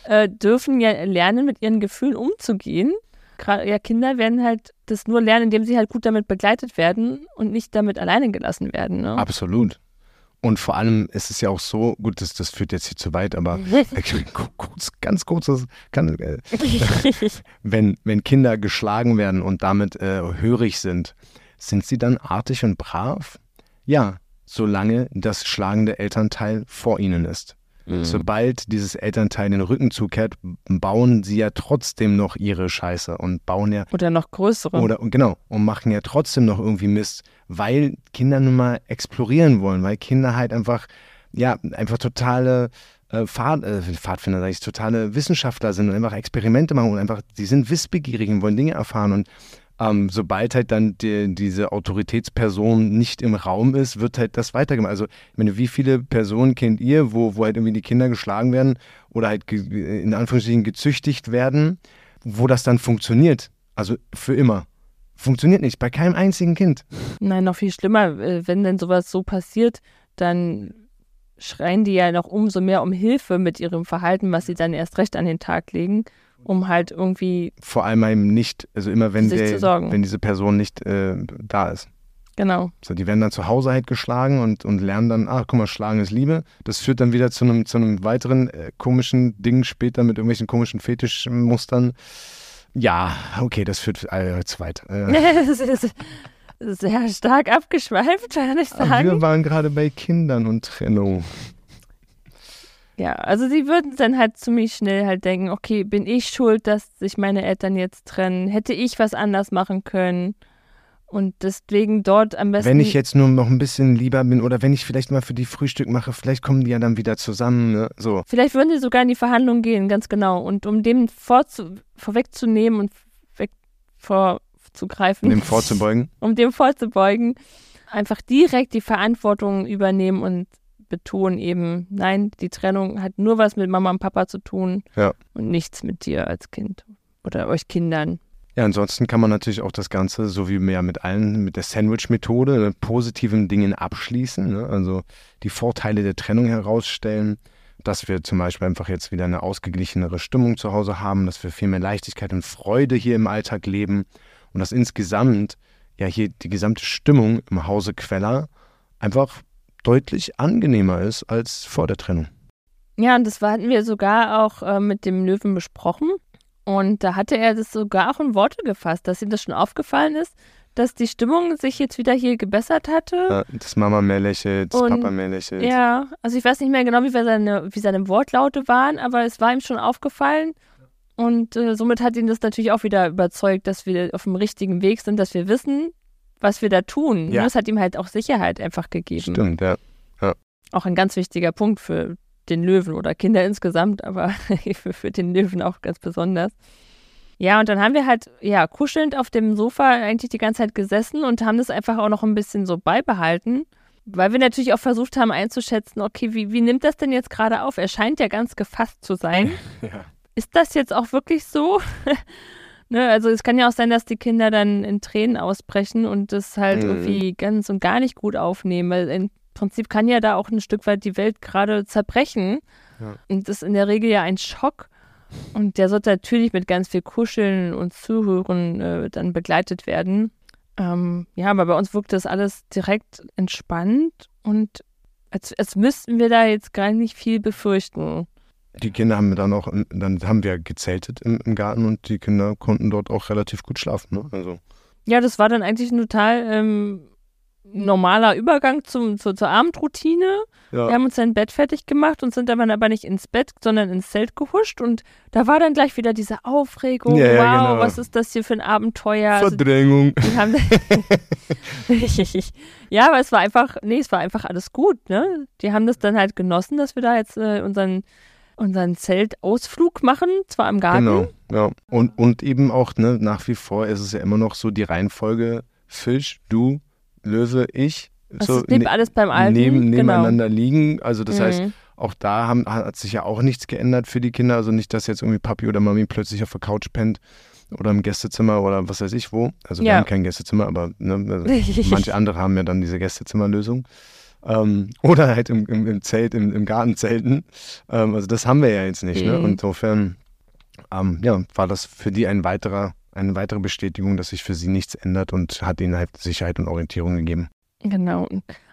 äh, dürfen ja lernen, mit ihren Gefühlen umzugehen ja, Kinder werden halt das nur lernen, indem sie halt gut damit begleitet werden und nicht damit alleine gelassen werden. Ne? Absolut. Und vor allem ist es ja auch so, gut, das, das führt jetzt hier zu weit, aber kurz, ganz kurzes, kann, äh, wenn, wenn Kinder geschlagen werden und damit äh, hörig sind, sind sie dann artig und brav? Ja, solange das schlagende Elternteil vor ihnen ist. Mhm. Sobald dieses Elternteil den Rücken zukehrt, bauen sie ja trotzdem noch ihre Scheiße und bauen ja. Oder noch größere. Oder, genau, und machen ja trotzdem noch irgendwie Mist, weil Kinder nun mal explorieren wollen, weil Kinder halt einfach, ja, einfach totale äh, Pfad, äh, Pfadfinder, sag ich, totale Wissenschaftler sind und einfach Experimente machen und einfach, sie sind wissbegierig und wollen Dinge erfahren und ähm, sobald halt dann die, diese Autoritätsperson nicht im Raum ist, wird halt das weitergemacht. Also, ich meine, wie viele Personen kennt ihr, wo, wo halt irgendwie die Kinder geschlagen werden oder halt in Anführungsstrichen gezüchtigt werden, wo das dann funktioniert? Also für immer. Funktioniert nicht, bei keinem einzigen Kind. Nein, noch viel schlimmer, äh, wenn denn sowas so passiert, dann schreien die ja noch umso mehr um Hilfe mit ihrem Verhalten, was sie dann erst recht an den Tag legen um halt irgendwie. Vor allem eben nicht, also immer wenn, der, wenn diese Person nicht äh, da ist. Genau. So, die werden dann zu Hause halt geschlagen und, und lernen dann, ach guck mal, Schlagen ist Liebe. Das führt dann wieder zu einem, zu einem weiteren äh, komischen Ding später mit irgendwelchen komischen Fetischmustern. Ja, okay, das führt äh, zu weit. Äh. das ist sehr stark abgeschweift, kann ich sagen. wir waren gerade bei Kindern und Trennung. Ja, also sie würden dann halt ziemlich schnell halt denken, okay, bin ich schuld, dass sich meine Eltern jetzt trennen? Hätte ich was anders machen können? Und deswegen dort am besten. Wenn ich jetzt nur noch ein bisschen lieber bin oder wenn ich vielleicht mal für die Frühstück mache, vielleicht kommen die ja dann wieder zusammen. Ne? So. Vielleicht würden sie sogar in die Verhandlungen gehen, ganz genau. Und um dem vorzu vorwegzunehmen und weg vorzugreifen. Um dem vorzubeugen. um dem vorzubeugen, einfach direkt die Verantwortung übernehmen und betonen eben, nein, die Trennung hat nur was mit Mama und Papa zu tun ja. und nichts mit dir als Kind oder euch Kindern. Ja, ansonsten kann man natürlich auch das Ganze, so wie mehr mit allen, mit der Sandwich-Methode, positiven Dingen abschließen. Ne? Also die Vorteile der Trennung herausstellen, dass wir zum Beispiel einfach jetzt wieder eine ausgeglichenere Stimmung zu Hause haben, dass wir viel mehr Leichtigkeit und Freude hier im Alltag leben und dass insgesamt ja hier die gesamte Stimmung im Hause Queller einfach deutlich angenehmer ist als vor der Trennung. Ja, und das hatten wir sogar auch äh, mit dem Löwen besprochen. Und da hatte er das sogar auch in Worte gefasst, dass ihm das schon aufgefallen ist, dass die Stimmung sich jetzt wieder hier gebessert hatte. Ja, dass Mama mehr lächelt, dass Papa mehr lächelt. Ja, also ich weiß nicht mehr genau, wie seine, wie seine Wortlaute waren, aber es war ihm schon aufgefallen. Und äh, somit hat ihn das natürlich auch wieder überzeugt, dass wir auf dem richtigen Weg sind, dass wir wissen, was wir da tun. Ja. Das hat ihm halt auch Sicherheit einfach gegeben. Stimmt, ja. ja. Auch ein ganz wichtiger Punkt für den Löwen oder Kinder insgesamt, aber für, für den Löwen auch ganz besonders. Ja, und dann haben wir halt, ja, kuschelnd auf dem Sofa eigentlich die ganze Zeit gesessen und haben das einfach auch noch ein bisschen so beibehalten, weil wir natürlich auch versucht haben einzuschätzen, okay, wie, wie nimmt das denn jetzt gerade auf? Er scheint ja ganz gefasst zu sein. Ja. Ist das jetzt auch wirklich so? Ne, also es kann ja auch sein, dass die Kinder dann in Tränen ausbrechen und das halt mhm. irgendwie ganz und gar nicht gut aufnehmen, weil im Prinzip kann ja da auch ein Stück weit die Welt gerade zerbrechen. Ja. Und das ist in der Regel ja ein Schock. Und der sollte natürlich mit ganz viel Kuscheln und Zuhören äh, dann begleitet werden. Ähm, ja, aber bei uns wirkt das alles direkt entspannt und als, als müssten wir da jetzt gar nicht viel befürchten die Kinder haben dann auch, dann haben wir gezeltet im, im, Garten und die Kinder konnten dort auch relativ gut schlafen. Ne? Also. Ja, das war dann eigentlich ein total ähm, normaler Übergang zum, zur, zur Abendroutine. Ja. Wir haben uns dann Bett fertig gemacht und sind dann aber nicht ins Bett, sondern ins Zelt gehuscht. Und da war dann gleich wieder diese Aufregung. Ja, ja, wow, genau. was ist das hier für ein Abenteuer? Also, Verdrängung. Also, ja, aber es war einfach, nee, es war einfach alles gut. Ne? Die haben das dann halt genossen, dass wir da jetzt äh, unseren unseren Zeltausflug machen, zwar im Garten. Genau, ja. Und, und eben auch, ne, nach wie vor ist es ja immer noch so die Reihenfolge Fisch, du, Löwe, ich. Also so blieb ne alles beim Alten. Neben, genau. nebeneinander genau. liegen. Also das mhm. heißt, auch da haben, hat sich ja auch nichts geändert für die Kinder. Also nicht, dass jetzt irgendwie Papi oder Mami plötzlich auf der Couch pennt oder im Gästezimmer oder was weiß ich wo. Also wir haben kein Gästezimmer, aber ne, also manche andere haben ja dann diese Gästezimmerlösung. Ähm, oder halt im, im, im, Zelt, im, im Garten zelten. Ähm, also das haben wir ja jetzt nicht. Ne? Mhm. Ne? insofern ähm, ja, war das für die ein weiterer, eine weitere Bestätigung, dass sich für sie nichts ändert und hat ihnen halt Sicherheit und Orientierung gegeben. Genau.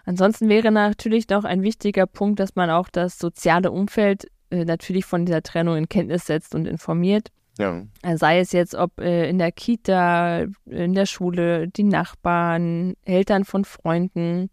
Ansonsten wäre natürlich noch ein wichtiger Punkt, dass man auch das soziale Umfeld äh, natürlich von dieser Trennung in Kenntnis setzt und informiert. Ja. Äh, Sei es jetzt, ob äh, in der Kita, in der Schule, die Nachbarn, Eltern von Freunden,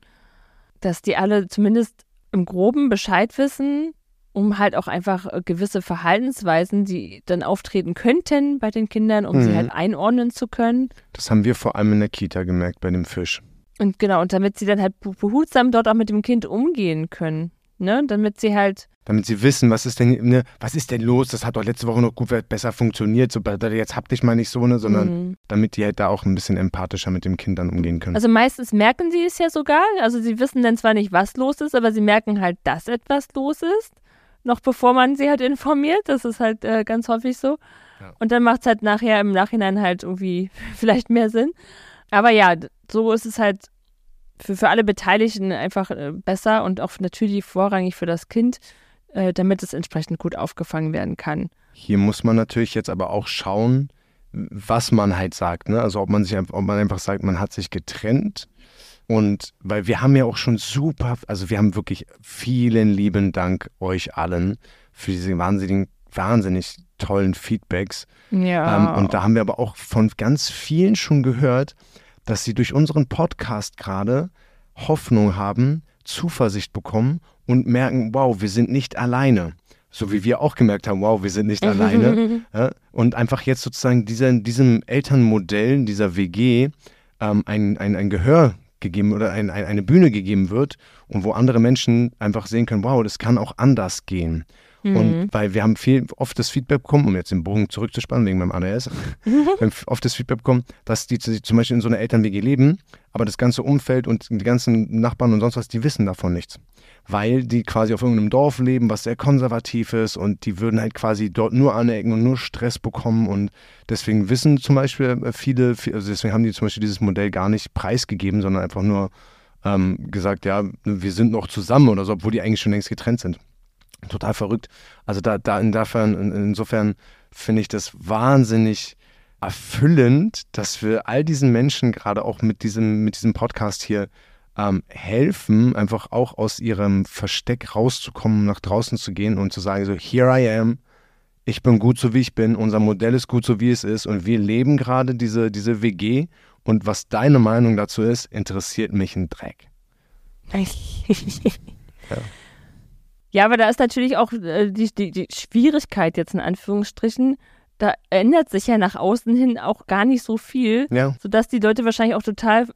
dass die alle zumindest im Groben Bescheid wissen, um halt auch einfach äh, gewisse Verhaltensweisen, die dann auftreten könnten bei den Kindern, um sie Mhm. halt einordnen zu können. Das haben wir vor allem in der Kita gemerkt bei dem Fisch. Und genau, und damit sie dann halt be- behutsam dort auch mit dem Kind umgehen können. Ne? Damit sie halt, Damit sie wissen, was ist denn, ne, was ist denn los? Das hat doch letzte Woche noch gut besser funktioniert. So, jetzt hab dich mal nicht so, ne, sondern Mhm. damit die halt da auch ein bisschen empathischer mit dem Kind dann umgehen können. also meistens merken sie es ja sogar. Also sie wissen dann zwar nicht, was los ist, aber sie merken halt, dass etwas los ist. Noch bevor man sie halt informiert. Das ist halt äh, ganz häufig so. Ja. Und dann macht es halt nachher im Nachhinein halt irgendwie vielleicht mehr Sinn. Aber ja, so ist es halt für, für alle Beteiligten einfach äh, besser und auch natürlich vorrangig für das Kind, äh, damit es entsprechend gut aufgefangen werden kann. Hier muss man natürlich jetzt aber auch schauen, was man halt sagt. Ne? Also ob man sich, einfach- ob man einfach sagt, man hat sich getrennt. Und weil wir haben ja auch schon super, also wir haben wirklich vielen lieben Dank euch allen für diese wahnsinnigen, wahnsinnig tollen Feedbacks. Ja. Ähm, und da haben wir aber auch von ganz vielen schon gehört, dass sie durch unseren Podcast gerade Hoffnung haben, Zuversicht bekommen und merken, wow, wir sind nicht alleine. So wie wir auch gemerkt haben, wow, wir sind nicht alleine. Ja? Und einfach jetzt sozusagen dieser, diesem Elternmodell, dieser WG, ähm, ein, ein, ein Gehör gegeben oder ein, ein, eine Bühne gegeben wird und wo andere Menschen einfach sehen können, wow, das kann auch anders gehen. Mhm. Und weil wir haben viel oft das Feedback bekommen, um jetzt den Bogen zurückzuspannen wegen meinem ADS, wir haben oft das Feedback bekommen, dass die zum Beispiel in so einer Eltern-WG leben, aber das ganze Umfeld und die ganzen Nachbarn und sonst was, die wissen davon nichts. Weil die quasi auf irgendeinem Dorf leben, was sehr konservativ ist und die würden halt quasi dort nur anecken und nur Stress bekommen und deswegen wissen zum Beispiel äh, viele, vi- also deswegen haben die zum Beispiel dieses Modell gar nicht preisgegeben, sondern einfach nur ähm, gesagt, ja, wir sind noch zusammen oder so, obwohl die eigentlich schon längst getrennt sind. Total verrückt. Also da, da insofern, in, insofern finde ich das wahnsinnig erfüllend, dass wir all diesen Menschen gerade auch mit diesem, mit diesem Podcast hier ähm, helfen, einfach auch aus ihrem Versteck rauszukommen, nach draußen zu gehen und zu sagen, so, here I am, ich bin gut so wie ich bin, unser Modell ist gut so wie es ist. Und wir leben gerade diese, diese WG und was deine Meinung dazu ist, interessiert mich ein Dreck. Ja, aber da ist natürlich auch äh, die, die, die Schwierigkeit jetzt in Anführungsstrichen. Da ändert sich ja nach außen hin auch gar nicht so viel, Ja, sodass die Leute wahrscheinlich auch total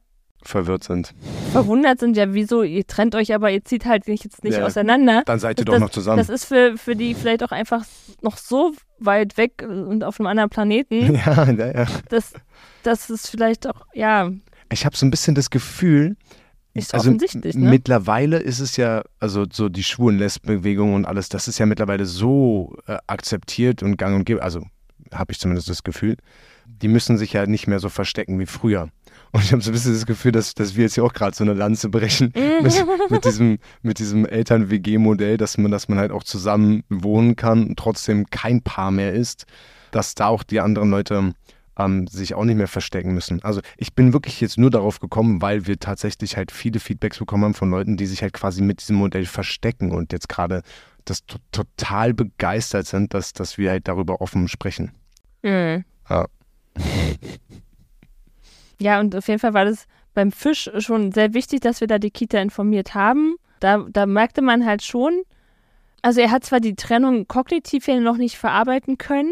verwirrt sind. verwundert sind. Ja, wieso? Ihr trennt euch, aber ihr zieht halt nicht, jetzt nicht Ja. auseinander. Dann seid ihr Das- doch noch zusammen. Das ist für, für die vielleicht auch einfach noch so weit weg und auf einem anderen Planeten, ja, ja, ja. dass das ist vielleicht auch, ja, Ich habe so ein bisschen das Gefühl, ist also offensichtlich, ne? mittlerweile ist es ja, also so die schwulen Lesbenbewegung und alles, das ist ja mittlerweile so äh, akzeptiert und gang und gäbe, also habe ich zumindest das Gefühl, die müssen sich ja nicht mehr so verstecken wie früher. Und ich habe so ein bisschen das Gefühl, dass, dass wir jetzt hier auch gerade so eine Lanze brechen mit, mit diesem, mit diesem Eltern-WG-Modell, dass man, dass man halt auch zusammen wohnen kann und trotzdem kein Paar mehr ist, dass da auch die anderen Leute ähm, sich auch nicht mehr verstecken müssen. Also ich bin wirklich jetzt nur darauf gekommen, weil wir tatsächlich halt viele Feedbacks bekommen haben von Leuten, die sich halt quasi mit diesem Modell verstecken und jetzt gerade das to total begeistert sind, dass, dass wir halt darüber offen sprechen. Mhm. Ja. Ja, und auf jeden Fall war das beim Fisch schon sehr wichtig, dass wir da die Kita informiert haben. Da, da merkte man halt schon, also er hat zwar die Trennung kognitiv ja noch nicht verarbeiten können,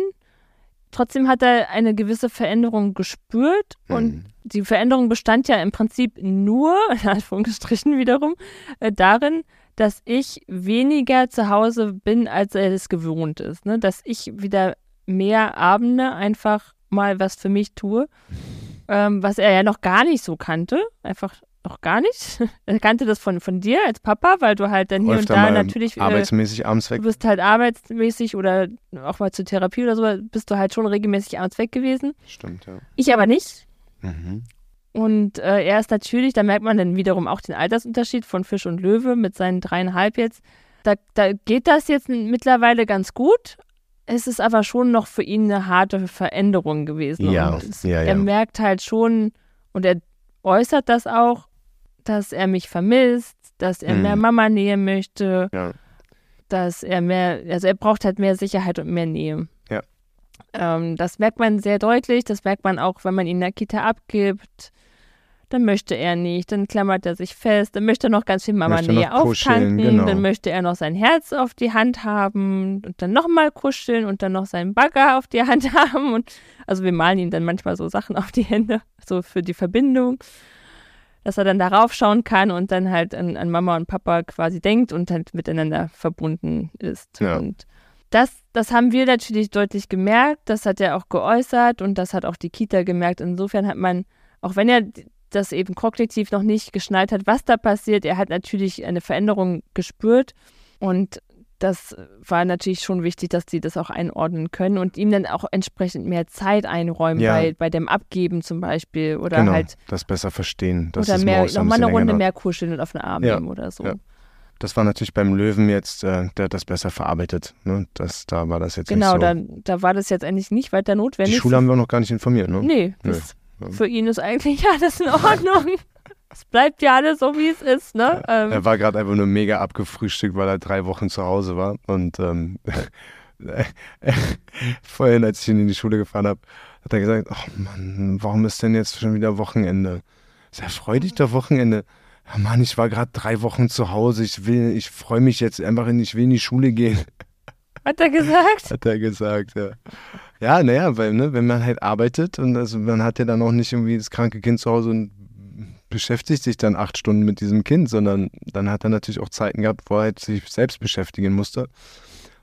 trotzdem hat er eine gewisse Veränderung gespürt und Mhm. die Veränderung bestand ja im Prinzip nur, in Anführungsstrichen wiederum, äh, darin, dass ich weniger zu Hause bin, als er es gewohnt ist. Ne? Dass ich wieder mehr Abende einfach mal was für mich tue, ähm, was er ja noch gar nicht so kannte. Einfach noch gar nicht. er kannte das von, von dir als Papa, weil du halt dann hier und da natürlich. Äh, arbeitsmäßig abends Du weg. bist halt arbeitsmäßig oder auch mal zur Therapie oder so, bist du halt schon regelmäßig abends weg gewesen. Stimmt, ja. Ich aber nicht. Mhm. Und äh, er ist natürlich, da merkt man dann wiederum auch den Altersunterschied von Fisch und Löwe mit seinen dreieinhalb jetzt. Da, da geht das jetzt mittlerweile ganz gut. Es ist aber schon noch für ihn eine harte Veränderung gewesen. Ja, es, ja, ja. er merkt halt schon, und er äußert das auch, dass er mich vermisst, dass er Mhm. mehr Mama Nähe möchte, Ja. dass er mehr, also er braucht halt mehr Sicherheit und mehr Nähe. Ja. Ähm, das merkt man sehr deutlich, das merkt man auch, wenn man ihn in der Kita abgibt. Dann möchte er nicht, dann klammert er sich fest, dann möchte er noch ganz viel Mama Möchte Nähe noch kuscheln, auftanken, genau. dann möchte er noch sein Herz auf die Hand haben und dann nochmal kuscheln und dann noch seinen Bagger auf die Hand haben. Und also wir malen ihm dann manchmal so Sachen auf die Hände, so für die Verbindung, dass er dann darauf schauen kann und dann halt an, an Mama und Papa quasi denkt und halt miteinander verbunden ist. Ja. Und das, das haben wir natürlich deutlich gemerkt, das hat er auch geäußert und das hat auch die Kita gemerkt. Insofern hat man, auch wenn er das eben kognitiv noch nicht geschnallt hat, was da passiert, er hat natürlich eine Veränderung gespürt und das war natürlich schon wichtig, dass die das auch einordnen können und ihm dann auch entsprechend mehr Zeit einräumen Ja. bei, bei dem Abgeben zum Beispiel oder genau, halt das besser verstehen. Dass oder es mehr, nochmal eine Runde mehr kuscheln und auf den Arm Ja, nehmen oder so. ja. Das war natürlich beim Löwen jetzt, äh, der hat das besser verarbeitet. Ne? Das, da war das jetzt Genau, nicht so. da, da war das jetzt eigentlich nicht weiter notwendig. Die Schule haben wir auch noch gar nicht informiert, ne? Nee, das, Ja. für ihn ist eigentlich alles in Ordnung. Es bleibt ja alles so, wie es ist, ne? Ähm, Er war gerade einfach nur mega abgefrühstückt, weil er drei Wochen zu Hause war. Und ähm, vorhin, als ich ihn in die Schule gefahren habe, hat er gesagt, ach Mann, warum ist denn jetzt schon wieder Wochenende? Ich sag, freu dich doch Wochenende. Ja, Mann, ich war gerade drei Wochen zu Hause. Ich will, ich freue mich jetzt einfach, in- ich will in die Schule gehen, hat er gesagt? hat er gesagt, ja. Ja, naja, weil, ne, wenn man halt arbeitet und also man hat ja dann auch nicht irgendwie das kranke Kind zu Hause und beschäftigt sich dann acht Stunden mit diesem Kind, sondern dann hat er natürlich auch Zeiten gehabt, wo er halt sich selbst beschäftigen musste.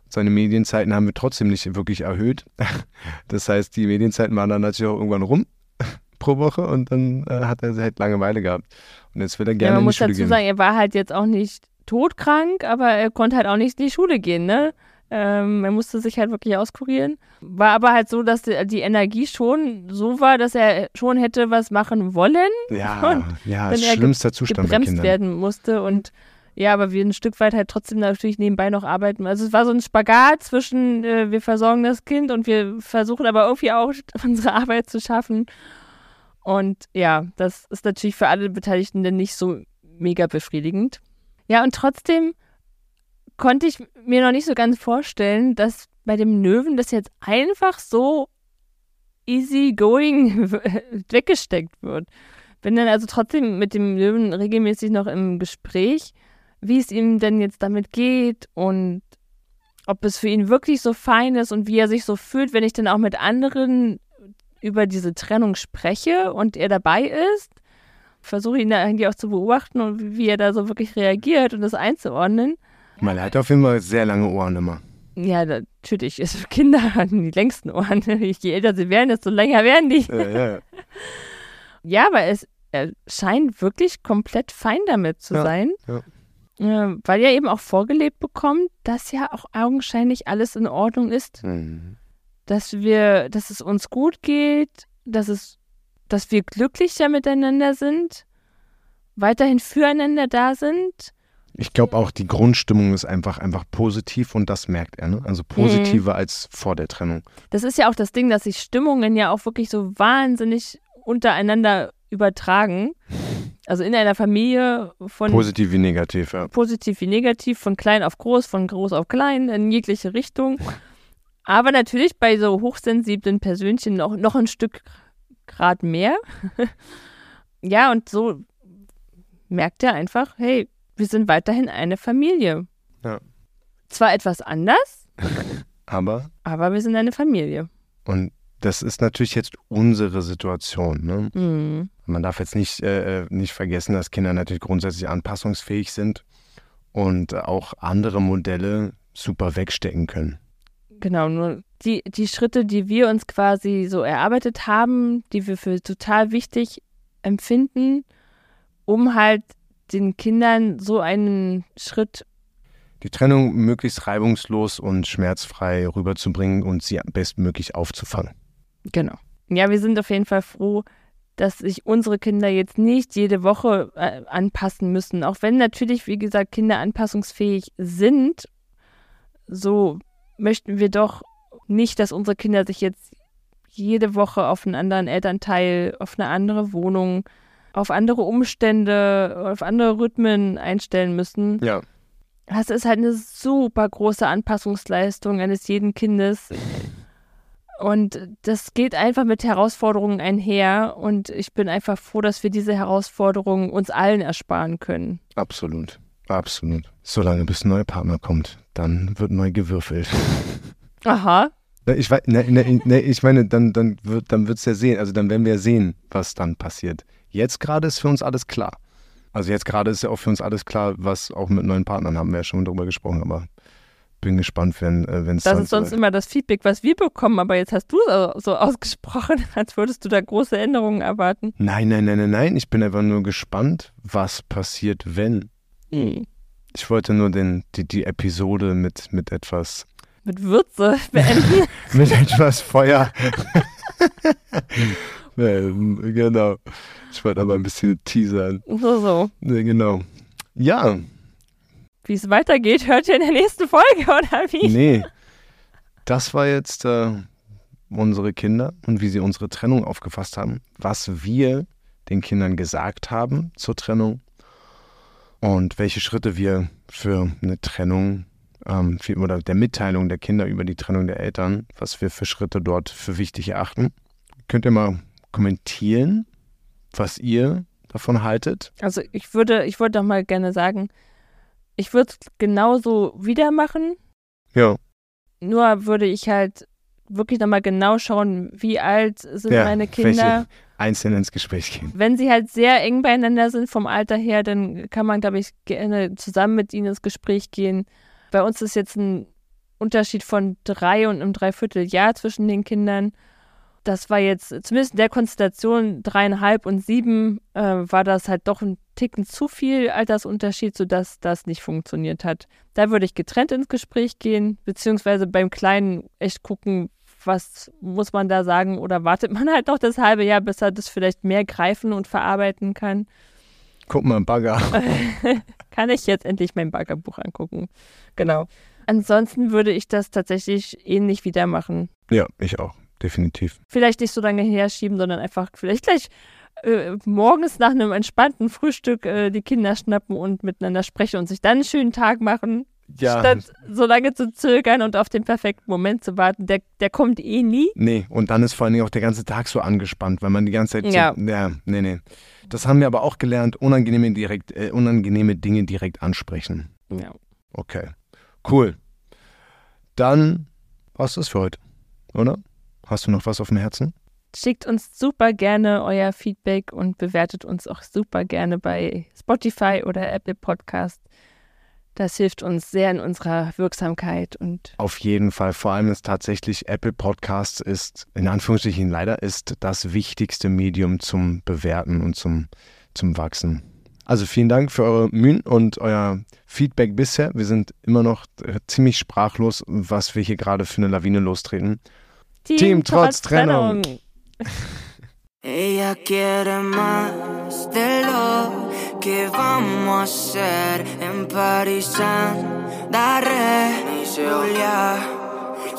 Seine Medienzeiten haben wir trotzdem nicht wirklich erhöht. Das heißt, die Medienzeiten waren dann natürlich auch irgendwann rum pro Woche und dann äh, hat er halt Langeweile gehabt. Und jetzt will er Ja, gerne man in die muss Schule dazu gehen. sagen, er war halt jetzt auch nicht todkrank, aber er konnte halt auch nicht in die Schule gehen, ne? Ähm, er musste sich halt wirklich auskurieren. War aber halt so, dass die, die Energie schon so war, dass er schon hätte was machen wollen, ja, und ja, wenn er schlimmster Zustand gebremst werden musste und ja, aber wir ein Stück weit halt trotzdem natürlich nebenbei noch arbeiten. Also es war so ein Spagat zwischen, äh, wir versorgen das Kind und wir versuchen aber irgendwie auch unsere Arbeit zu schaffen. Und ja, das ist natürlich für alle Beteiligten dann nicht so mega befriedigend. Ja, und trotzdem konnte ich mir noch nicht so ganz vorstellen, dass bei dem Löwen das jetzt einfach so easy going weggesteckt wird. Bin dann also trotzdem mit dem Löwen regelmäßig noch im Gespräch, wie es ihm denn jetzt damit geht und ob es für ihn wirklich so fein ist und wie er sich so fühlt, wenn ich dann auch mit anderen über diese Trennung spreche und er dabei ist. Versuche ihn da irgendwie auch zu beobachten und wie- wie er da so wirklich reagiert und das einzuordnen. Er hat auf jeden Fall sehr lange Ohren immer. Ja, natürlich. ist- Kinder haben die längsten Ohren. Je älter sie werden, desto länger werden die. Ja, ja, ja. Ja, aber es er scheint wirklich komplett fein damit zu sein. Äh, weil er eben auch vorgelebt bekommt, dass ja auch augenscheinlich alles in Ordnung ist. Mhm. Dass wir, dass es uns gut geht, dass es, dass wir glücklicher miteinander sind, weiterhin füreinander da sind. Ich glaube auch, die Grundstimmung ist einfach, einfach positiv und das merkt er. Ne? Also positiver als vor der Trennung. Das ist ja auch das Ding, dass sich Stimmungen ja auch wirklich so wahnsinnig untereinander übertragen. Also in einer Familie von Positiv wie negativ, ja. positiv wie negativ, von klein auf groß, von groß auf klein, in jegliche Richtung. Aber natürlich bei so hochsensiblen Persönchen noch, noch ein Stück Grad mehr. ja, und so merkt er einfach, hey, wir sind weiterhin eine Familie. Ja. Zwar etwas anders, Aber, aber wir sind eine Familie. und das ist natürlich jetzt unsere Situation. Ne? Mhm. Man darf jetzt nicht, äh, äh, nicht vergessen, dass Kinder natürlich grundsätzlich anpassungsfähig sind und auch andere Modelle super wegstecken können. Genau, nur die, die Schritte, die wir uns quasi so erarbeitet haben, die wir für total wichtig empfinden, um halt den Kindern so einen Schritt, Die Trennung möglichst reibungslos und schmerzfrei rüberzubringen und sie bestmöglich aufzufangen. genau. Ja, wir sind auf jeden Fall froh, dass sich unsere Kinder jetzt nicht jede Woche äh, anpassen müssen. Auch wenn natürlich, wie gesagt, Kinder anpassungsfähig sind, so möchten wir doch nicht, dass unsere Kinder sich jetzt jede Woche auf einen anderen Elternteil, auf eine andere Wohnung, auf andere Umstände, auf andere Rhythmen einstellen müssen. Ja. Das ist halt eine super große Anpassungsleistung eines jeden Kindes. Und das geht einfach mit Herausforderungen einher. Und ich bin einfach froh, dass wir diese Herausforderungen uns allen ersparen können. Absolut. Absolut. Solange bis ein neuer Partner kommt, dann wird neu gewürfelt. Aha. Ich, weiß, ne, ne, ne, ich meine, dann, dann wird dann wird's ja sehen, also dann werden wir ja sehen, was dann passiert. Jetzt gerade ist für uns alles klar. Also jetzt gerade ist ja auch für uns alles klar, was auch mit neuen Partnern haben wir ja schon drüber gesprochen, aber bin gespannt, wenn äh, es Das ist sonst immer das Feedback, was wir bekommen, aber jetzt hast du es so ausgesprochen, als würdest du da große Änderungen erwarten. Nein, nein, nein, nein, nein. Ich bin einfach nur gespannt, was passiert, wenn. Hm. Ich wollte nur den, die, die Episode mit, mit etwas. Mit Würze beenden. mit etwas Feuer. ähm, genau. Ich wollte aber ein bisschen teasern. So, so. Ja, genau. Ja. Wie es weitergeht, hört ihr in der nächsten Folge, oder wie? Nee. Das war jetzt äh, unsere Kinder und wie sie unsere Trennung aufgefasst haben. Was wir den Kindern gesagt haben zur Trennung und welche Schritte wir für eine Trennung ähm, oder der Mitteilung der Kinder über die Trennung der Eltern, was wir für Schritte dort für wichtig erachten. Könnt ihr mal kommentieren, was ihr davon haltet? Also ich würde, ich würde doch mal gerne sagen, ich würde es genauso wieder machen. Ja. Nur würde ich halt wirklich nochmal genau schauen, wie alt sind ja, meine Kinder. Einzeln ins Gespräch gehen. Wenn sie halt sehr eng beieinander sind vom Alter her, dann kann man, glaube ich, gerne zusammen mit ihnen ins Gespräch gehen. Bei uns ist jetzt ein Unterschied von drei und einem Dreivierteljahr zwischen den Kindern das war jetzt, zumindest in der Konstellation dreieinhalb und sieben, äh, war das halt doch ein Ticken zu viel Altersunterschied, sodass das nicht funktioniert hat. Da würde ich getrennt ins Gespräch gehen, beziehungsweise beim Kleinen echt gucken, was muss man da sagen oder wartet man halt noch das halbe Jahr, bis er das vielleicht mehr greifen und verarbeiten kann. Guck mal, Bagger. kann ich jetzt endlich mein Baggerbuch angucken. Genau. Ansonsten würde ich das tatsächlich ähnlich wieder machen. Ja, ich auch definitiv. Vielleicht nicht so lange herschieben, sondern einfach vielleicht gleich äh, morgens nach einem entspannten Frühstück äh, die Kinder schnappen und miteinander sprechen und sich dann einen schönen Tag machen. Ja. Statt so lange zu zögern und auf den perfekten Moment zu warten. Der, der kommt eh nie. Nee, und dann ist vor allen Dingen auch der ganze Tag so angespannt, weil man die ganze Zeit. Ja. So, ja, nee, nee. Das haben wir aber auch gelernt, unangenehme, direkt, äh, unangenehme Dinge direkt ansprechen. Ja. Okay. Cool. Dann war's das für heute, oder? Hast du noch was auf dem Herzen? Schickt uns super gerne euer Feedback und bewertet uns auch super gerne bei Spotify oder Apple Podcast. Das hilft uns sehr in unserer Wirksamkeit und auf jeden Fall. Vor allem ist tatsächlich Apple Podcasts ist in Anführungsstrichen leider ist das wichtigste Medium zum Bewerten und zum zum Wachsen. Also vielen Dank für eure Mühen und euer Feedback bisher. Wir sind immer noch ziemlich sprachlos, was wir hier gerade für eine Lawine lostreten. Team, Team trotz, trotz Trennung. Ella quiere más de lo que vamos a hacer. En París, Daré, Julia.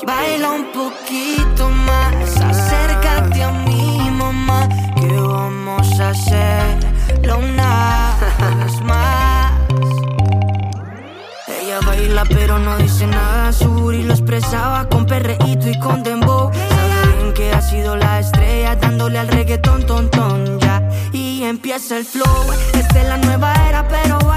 Baila un poquito más, acércate a mi mamá, que vamos a hacerlo una vez Pero no dice nada, su y lo expresaba con perreíto y con dembow que ha sido la estrella dándole al reggaetón, ton, ton, ya. Y empieza el flow. Esta es la nueva era, pero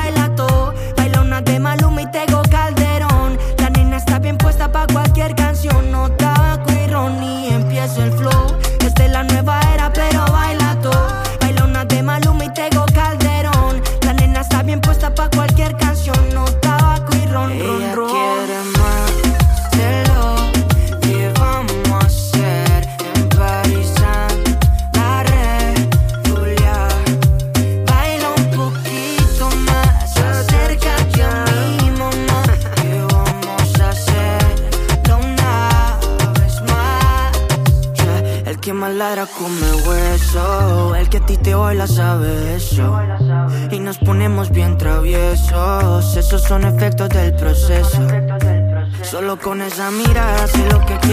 come hueso. El que a ti te baila sabe eso. Y nos ponemos bien traviesos. Esos son efectos del proceso. Solo con esa mirada sé lo que quieres.